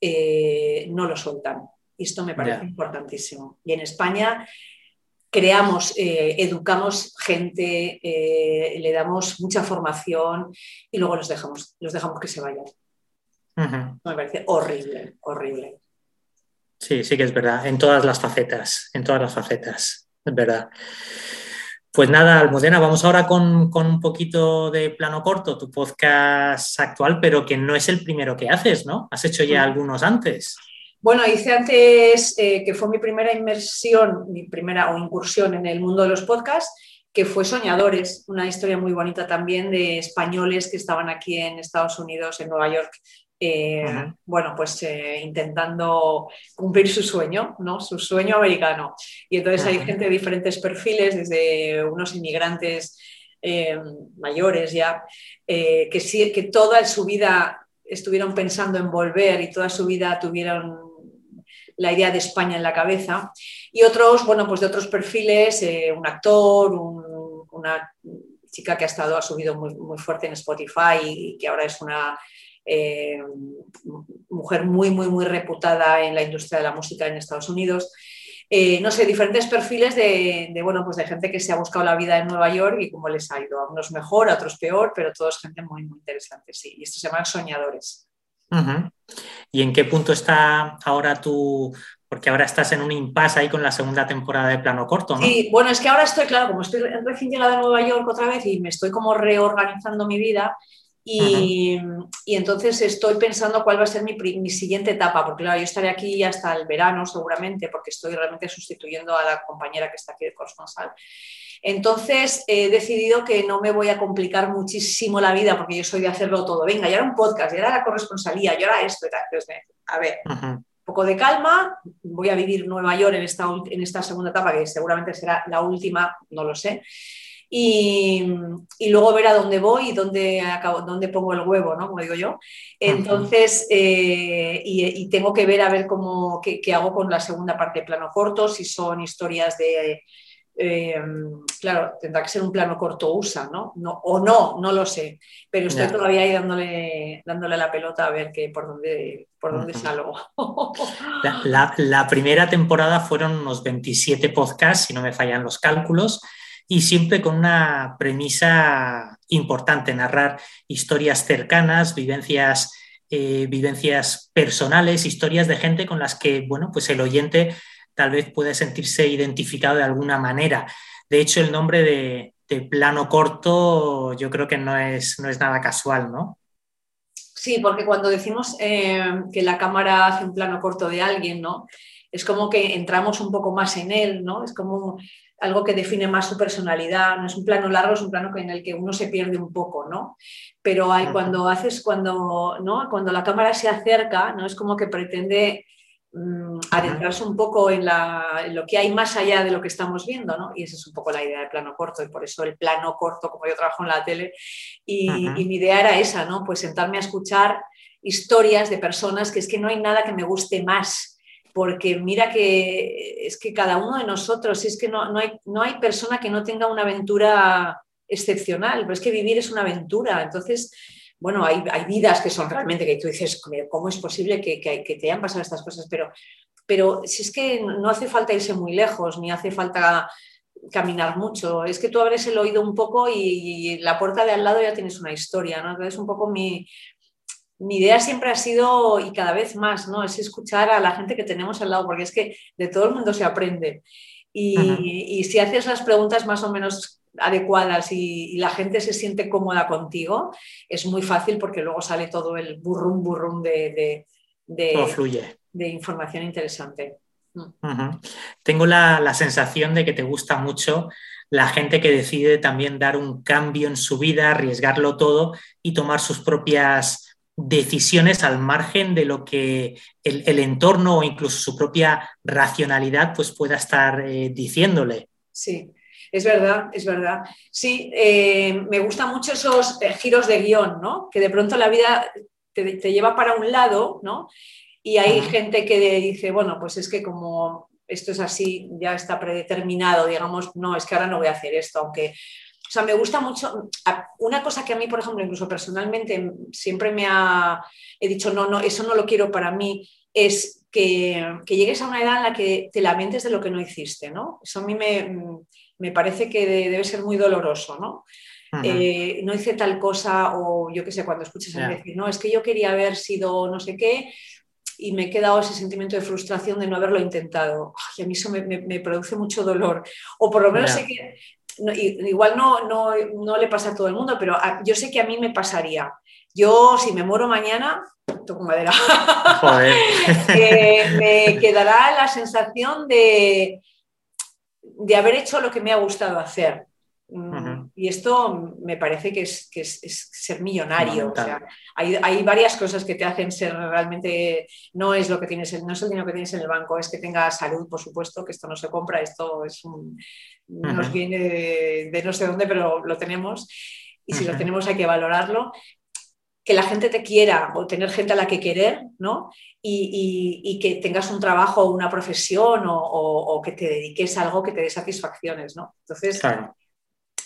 eh, no lo soltan y esto me parece importantísimo. Y en España creamos, eh, educamos gente, eh, le damos mucha formación y luego los dejamos, los dejamos que se vayan. Me parece horrible, horrible. Sí, sí que es verdad, en todas las facetas, en todas las facetas, es verdad. Pues nada, Almudena, vamos ahora con, con, un poquito de plano corto, tu podcast actual, pero que no es el primero que haces, ¿no? Has hecho ya algunos antes. Bueno, hice antes, eh, que fue mi primera inmersión, mi primera o incursión en el mundo de los podcasts, que fue Soñadores, una historia muy bonita también de españoles que estaban aquí en Estados Unidos, en Nueva York, eh, bueno, pues eh, intentando cumplir su sueño, ¿no? Su sueño americano. Y entonces hay gente de diferentes perfiles, desde unos inmigrantes mayores ya, que, sí, que toda su vida estuvieron pensando en volver y toda su vida tuvieron la idea de España en la cabeza. Y otros, bueno, pues de otros perfiles, eh, un actor, una chica que ha estado, ha subido muy, muy, fuerte en Spotify y que ahora es una eh, mujer muy, muy, muy reputada en la industria de la música en Estados Unidos. Eh, no sé, diferentes perfiles de, bueno, pues de gente que se ha buscado la vida en Nueva York y cómo les ha ido. A unos mejor, a otros peor, pero todos gente muy, muy interesante, sí. Y esto se llaman soñadores. ¿Y en qué punto está ahora tú? Porque ahora estás en un impasse ahí con la segunda temporada de plano corto, ¿no? Sí, bueno, es que ahora estoy, claro, como estoy recién llegada a Nueva York otra vez y me estoy como reorganizando mi vida, y, entonces estoy pensando cuál va a ser mi, mi, siguiente etapa, porque claro, yo estaré aquí hasta el verano seguramente, porque estoy realmente sustituyendo a la compañera que está aquí de corresponsal. Entonces he decidido que no me voy a complicar muchísimo la vida porque yo soy de hacerlo todo. Venga, ya era un podcast, ya era la corresponsalía, ya era esto y tal. Entonces, a ver, un poco de calma, voy a vivir Nueva York en esta, en esta segunda etapa, que seguramente será la última, no lo sé. Y, luego ver a dónde voy y dónde, acabo, dónde pongo el huevo, ¿no? Como digo yo. Entonces, eh, y, tengo que ver a ver cómo, qué, qué, hago con la segunda parte de plano corto, si son historias de eh, claro, tendrá que ser un plano corto USA, ¿no? no o no, no lo sé, pero estoy todavía ahí dándole, dándole la pelota a ver que, por dónde, por dónde salgo. La, primera temporada fueron unos 27 podcasts, si no me fallan los cálculos, y siempre con una premisa importante, narrar historias cercanas, vivencias, eh, vivencias personales, historias de gente con las que, bueno, pues el oyente tal vez puede sentirse identificado de alguna manera. De hecho, el nombre de, plano corto yo creo que no es, no es nada casual, ¿no? Sí, porque cuando decimos eh, que la cámara hace un plano corto de alguien, ¿no? Es como que entramos un poco más en él, ¿no? Es como algo que define más su personalidad, no es un plano largo, es un plano en el que uno se pierde un poco, ¿no? Pero hay, cuando haces, cuando, ¿no? cuando la cámara se acerca, ¿no? Es como que pretende Mm, adentrarse un poco en, lo que hay más allá de lo que estamos viendo, ¿no? Y esa es un poco la idea del plano corto, y por eso el plano corto, como yo trabajo en la tele, y, mi idea era esa, ¿no? Pues sentarme a escuchar historias de personas que es que no hay nada que me guste más, porque mira que es que cada uno de nosotros, es que no, no, hay, no hay persona que no tenga una aventura excepcional, pero es que vivir es una aventura, entonces bueno, hay, vidas que son realmente que tú dices, ¿cómo es posible que, te hayan pasado estas cosas? Pero, pero si es que no hace falta irse muy lejos, ni hace falta caminar mucho, es que tú abres el oído un poco y, la puerta de al lado ya tienes una historia, ¿no? Entonces un poco mi, idea siempre ha sido, y cada vez más, ¿no? Es escuchar a la gente que tenemos al lado, porque es que de todo el mundo se aprende. Y, y si haces las preguntas más o menos adecuadas y, la gente se siente cómoda contigo, es muy fácil porque luego sale todo el burrum burrum de, fluye. de información interesante. Mm. Tengo la, sensación de que te gusta mucho la gente que decide también dar un cambio en su vida, arriesgarlo todo y tomar sus propias decisiones al margen de lo que el, entorno o incluso su propia racionalidad pues pueda estar eh, diciéndole. Sí, es verdad, es verdad. Sí, eh, me gustan mucho esos eh, giros de guion, ¿no? Que de pronto la vida te, lleva para un lado, ¿no? Y hay gente que dice, bueno, pues es que como esto es así, ya está predeterminado, digamos, no, es que ahora no voy a hacer esto, aunque, o sea, me gusta mucho, una cosa que a mí, por ejemplo, incluso personalmente siempre me ha, he dicho, no, no, eso no lo quiero para mí, es que, llegues a una edad en la que te lamentes de lo que no hiciste, ¿no? Eso a mí me, me parece que debe ser muy doloroso, ¿no? Eh, no hice tal cosa o yo qué sé, cuando escuchas a decir, no, es que yo quería haber sido no sé qué y me he quedado ese sentimiento de frustración de no haberlo intentado. y a mí eso me, produce mucho dolor. O por lo menos sé que, igual no, no, le pasa a todo el mundo, pero yo sé que a mí me pasaría. Yo, si me muero mañana, toco madera, <laughs> eh, me quedará la sensación de, de haber hecho lo que me ha gustado hacer. Mm, y esto me parece que es, ser millonario. hay, varias cosas que te hacen ser realmente, no es lo que tienes, no es el dinero que tienes en el banco, es que tengas salud, por supuesto, que esto no se compra, esto es nos viene de, no sé dónde, pero lo tenemos. Y si lo tenemos hay que valorarlo. Que la gente te quiera o tener gente a la que querer, ¿no? y, que tengas un trabajo o una profesión o, que te dediques a algo que te dé satisfacciones, ¿no? Entonces,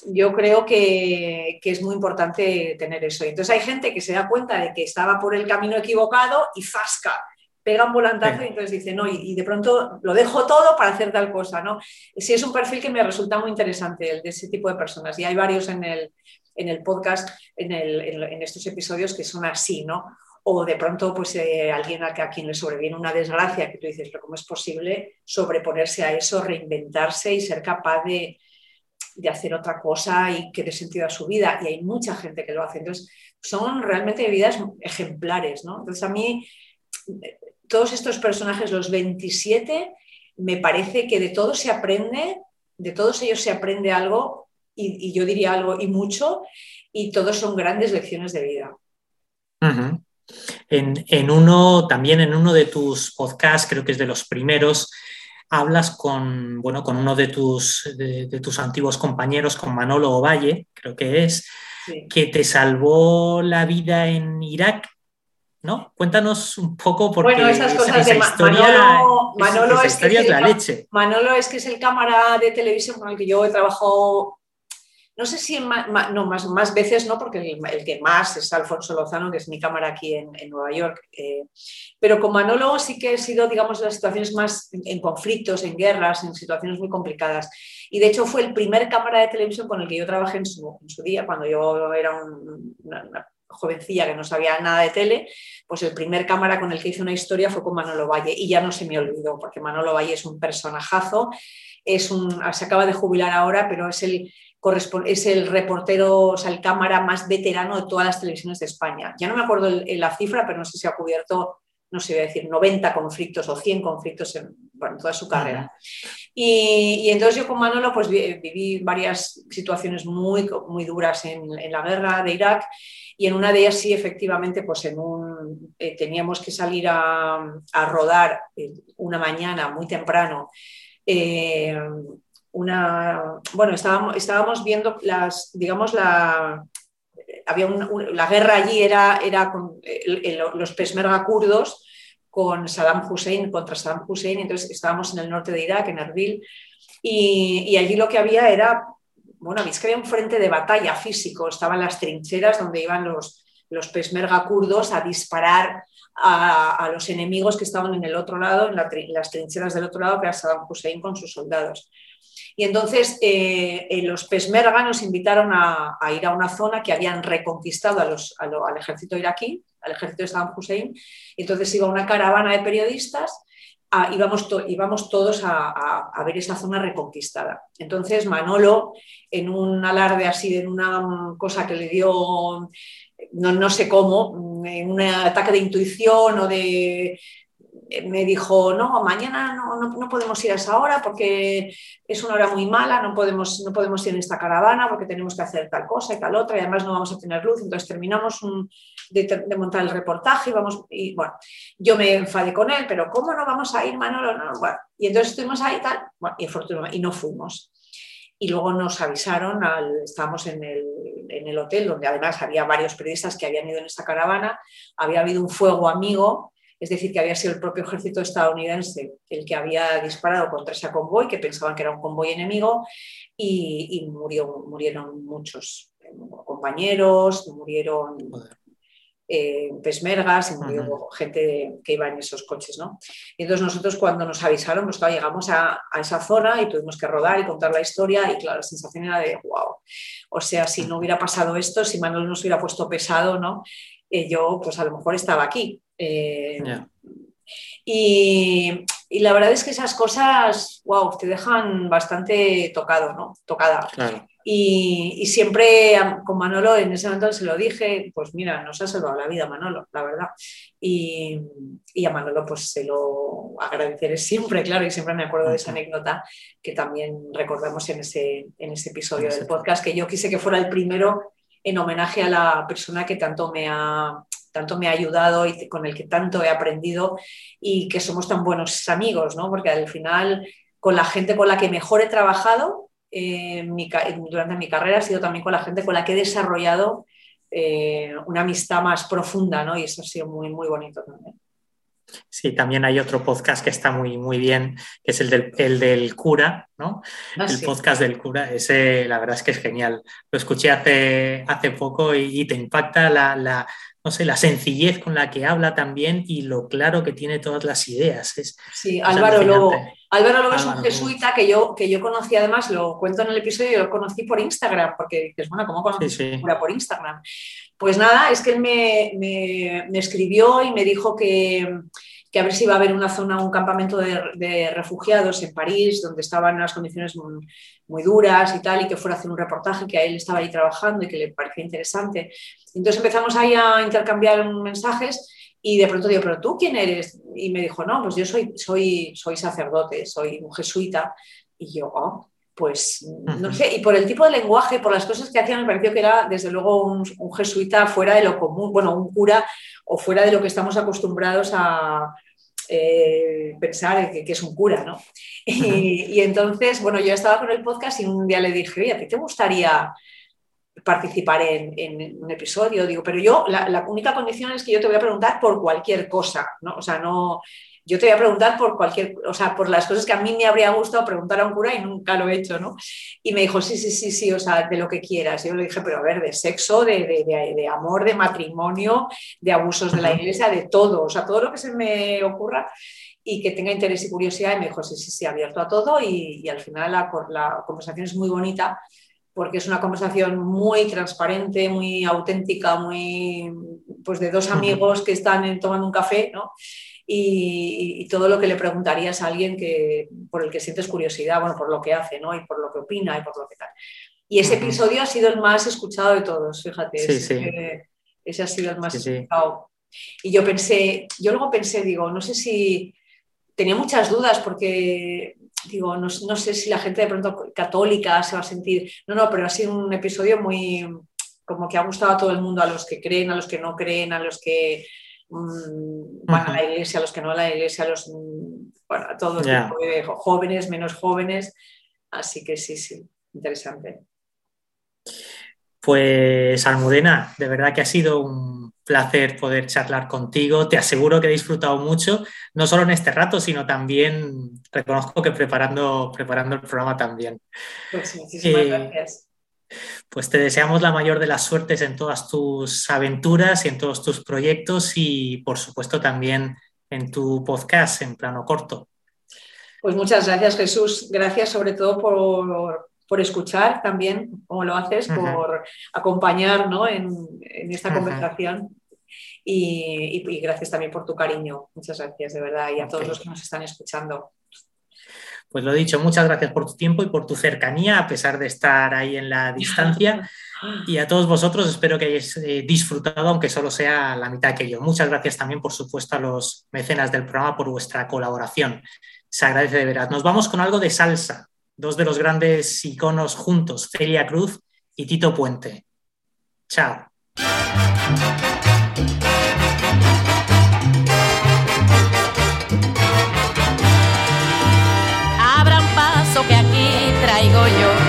yo creo que, es muy importante tener eso. entonces hay gente que se da cuenta de que estaba por el camino equivocado y fasca, pega un volantazo y entonces dice, no, y, de pronto lo dejo todo para hacer tal cosa, ¿no? Sí es un perfil que me resulta muy interesante, el de ese tipo de personas. Y hay varios en el, en el podcast, en, en estos episodios que son así, ¿no? o de pronto pues eh, alguien a, quien le sobreviene una desgracia que tú dices, pero ¿cómo es posible sobreponerse a eso, reinventarse y ser capaz de, hacer otra cosa y que dé sentido a su vida? Y hay mucha gente que lo hace. Entonces, son realmente vidas ejemplares, ¿no? Entonces, a mí, todos estos personajes, los 27, me parece que de todos se aprende, de todos ellos se aprende algo, y, yo diría algo y mucho, y todos son grandes lecciones de vida. En, uno, también en uno de tus podcasts, creo que es de los primeros, hablas con, bueno, con uno de tus, de, tus antiguos compañeros, con Manolo Ovalle, creo que es, que te salvó la vida en Irak. ¿No? Cuéntanos un poco porque bueno, esas cosas de historia, Manolo, es, que es la leche. Manolo es que es el cámara de televisión con el que yo he trabajado no sé si más, no, más, más veces no, porque el, que más es Alfonso Lozano, que es mi cámara aquí en, Nueva York. Eh, pero con Manolo sí que he sido, digamos, las situaciones más en, conflictos, en guerras, en situaciones muy complicadas. Y de hecho fue el primer cámara de televisión con el que yo trabajé en su, día, cuando yo era una, jovencilla que no sabía nada de tele, pues el primer cámara con el que hice una historia fue con Manolo Valle y ya no se me olvidó, porque Manolo Valle es un personajazo, es un, se acaba de jubilar ahora, pero es el, es el reportero, o sea, el cámara más veterano de todas las televisiones de España. Ya no me acuerdo la cifra, pero no sé si ha cubierto, no sé, voy a decir, 90 conflictos o 100 conflictos en, toda su carrera. y, entonces yo con Manolo pues viví varias situaciones muy, muy duras en, la guerra de Irak y en una de ellas sí, efectivamente, pues en un, eh, teníamos que salir a, rodar eh, una mañana muy temprano. Eh, una, bueno, estábamos, estábamos viendo las, digamos, la, había la guerra allí era, era con los pesmerga kurdos con Saddam Hussein, contra Saddam Hussein, entonces estábamos en el norte de Irak, en Erbil, y, allí lo que había era, bueno, habéis que había un frente de batalla físico, estaban las trincheras donde iban los, los pesmerga kurdos a disparar a, los enemigos que estaban en el otro lado, en, las trincheras del otro lado, que era Saddam Hussein con sus soldados. Y entonces eh, eh, los Pesmerga nos invitaron a, ir a una zona que habían reconquistado al ejército iraquí, al ejército de Saddam Hussein. Entonces iba una caravana de periodistas íbamos, íbamos, todos a, ver esa zona reconquistada. Entonces Manolo, en un alarde así, en una cosa que le dio, no, no sé cómo, en un ataque de intuición o de me dijo, no, mañana no, no, podemos ir a esa hora porque es una hora muy mala, no podemos, no podemos ir en esta caravana porque tenemos que hacer tal cosa y tal otra y además no vamos a tener luz. Entonces terminamos de, montar el reportaje y vamos, y bueno, yo me enfadé con él, pero ¿cómo no vamos a ir, Manolo? No, bueno, y entonces estuvimos ahí tal, bueno, y, y no fuimos. Y luego nos avisaron, al, estábamos en el, en el hotel donde además había varios periodistas que habían ido en esta caravana, había habido un fuego amigo es decir, que había sido el propio ejército estadounidense el que había disparado contra ese convoy, que pensaban que era un convoy enemigo, y, murió, murieron muchos compañeros, murieron eh, pesmergas, y murió gente que iba en esos coches. ¿no? Y entonces nosotros cuando nos avisaron, pues llegamos a, esa zona y tuvimos que rodar y contar la historia, y claro, la sensación era de wow. O sea, si no hubiera pasado esto, si Manuel nos hubiera puesto pesado, ¿no? Eh, yo pues a lo mejor estaba aquí. Eh, y, la verdad es que esas cosas, wow, te dejan bastante tocado, ¿no? Tocada. Y, siempre con Manolo, en ese momento se lo dije, pues mira, nos ha salvado la vida Manolo, la verdad. Y, a Manolo pues se lo agradeceré siempre, claro, y siempre me acuerdo de esa anécdota que también recordamos en ese, en ese episodio del podcast, que yo quise que fuera el primero en homenaje a la persona que tanto me ha, tanto me ha ayudado y con el que tanto he aprendido y que somos tan buenos amigos, ¿no? Porque al final, con la gente con la que mejor he trabajado eh, durante mi carrera ha sido también con la gente con la que he desarrollado eh, una amistad más profunda, ¿no? Y eso ha sido muy, muy bonito también. Sí, también hay otro podcast que está muy, muy bien, que es el del, el del cura, ¿no? Ah, el podcast del cura, ese la verdad es que es genial. Lo escuché hace, hace poco y, te impacta la, no sé, la sencillez con la que habla también y lo claro que tiene todas las ideas. Es, sí, Álvaro Lobo. Álvaro Lobo es un jesuita que yo, que yo conocí, además, lo cuento en el episodio, lo conocí por Instagram, porque dices, bueno, ¿cómo conoces sí, cura por Instagram? Pues nada, es que él me, escribió y me dijo que, a ver si iba a haber una zona, un campamento de, refugiados en París, donde estaban las condiciones muy, duras y tal, y que fuera a hacer un reportaje, que a él estaba ahí trabajando y que le parecía interesante. Entonces empezamos ahí a intercambiar mensajes y de pronto digo, ¿pero tú quién eres? Y me dijo, no, pues yo soy, soy, soy sacerdote, soy un jesuita. Y yo, oh, pues no sé, y por el tipo de lenguaje, por las cosas que hacía, me pareció que era desde luego un, jesuita fuera de lo común, bueno, un cura o fuera de lo que estamos acostumbrados a eh, pensar que, es un cura, ¿no? y, entonces, bueno, yo estaba con el podcast y un día le dije, oye, ¿a ti te gustaría participar en, un episodio? Digo, pero yo, la, la, única condición es que yo te voy a preguntar por cualquier cosa, ¿no? O sea, no, yo te voy a preguntar por cualquier, o sea, por las cosas que a mí me habría gustado preguntar a un cura y nunca lo he hecho, ¿no? Y me dijo, sí, sí, sí, sí, o sea, de lo que quieras. Y yo le dije, pero a ver, de sexo, de, de, amor, de matrimonio, de abusos de la iglesia, de todo, o sea, todo lo que se me ocurra y que tenga interés y curiosidad. Y me dijo, sí, sí, sí, abierto a todo. Y, al final la, la conversación es muy bonita porque es una conversación muy transparente, muy auténtica, muy pues de dos amigos que están tomando un café, ¿no? Y, todo lo que le preguntarías a alguien que, por el que sientes curiosidad, bueno, por lo que hace, ¿no? Y por lo que opina y por lo que tal. Y ese episodio ha sido el más escuchado de todos, fíjate. ese, ha sido el más escuchado. Y yo pensé, yo luego pensé, digo, no sé si tenía muchas dudas porque digo, no, no, sé si la gente de pronto católica se va a sentir. No, no, pero ha sido un episodio muy como que ha gustado a todo el mundo, a los que creen, a los que no creen, a los que Mm, van a la iglesia, a los que no a la iglesia, a los, mm, bueno, a todos jóvenes, menos jóvenes. Así que sí, sí, interesante. Pues Almudena, de verdad que ha sido un placer poder charlar contigo. Te aseguro que he disfrutado mucho, no solo en este rato, sino también reconozco que preparando, preparando el programa también. Pues muchísimas eh, gracias. Pues te deseamos la mayor de las suertes en todas tus aventuras y en todos tus proyectos y por supuesto también en tu podcast en plano corto. Pues muchas gracias Jesús, gracias sobre todo por, escuchar también, como lo haces, por acompañar en, esta conversación Y, y, gracias también por tu cariño. Muchas gracias, de verdad, y a todos los que nos están escuchando. Pues lo dicho, muchas gracias por tu tiempo y por tu cercanía, a pesar de estar ahí en la distancia. <laughs> Y a todos vosotros espero que hayáis eh, disfrutado, aunque solo sea la mitad que yo. Muchas gracias también, por supuesto, a los mecenas del programa por vuestra colaboración. Se agradece de veras. Nos vamos con algo de salsa. Dos de los grandes iconos juntos, Celia Cruz y Tito Puente. Chao. tengo yo.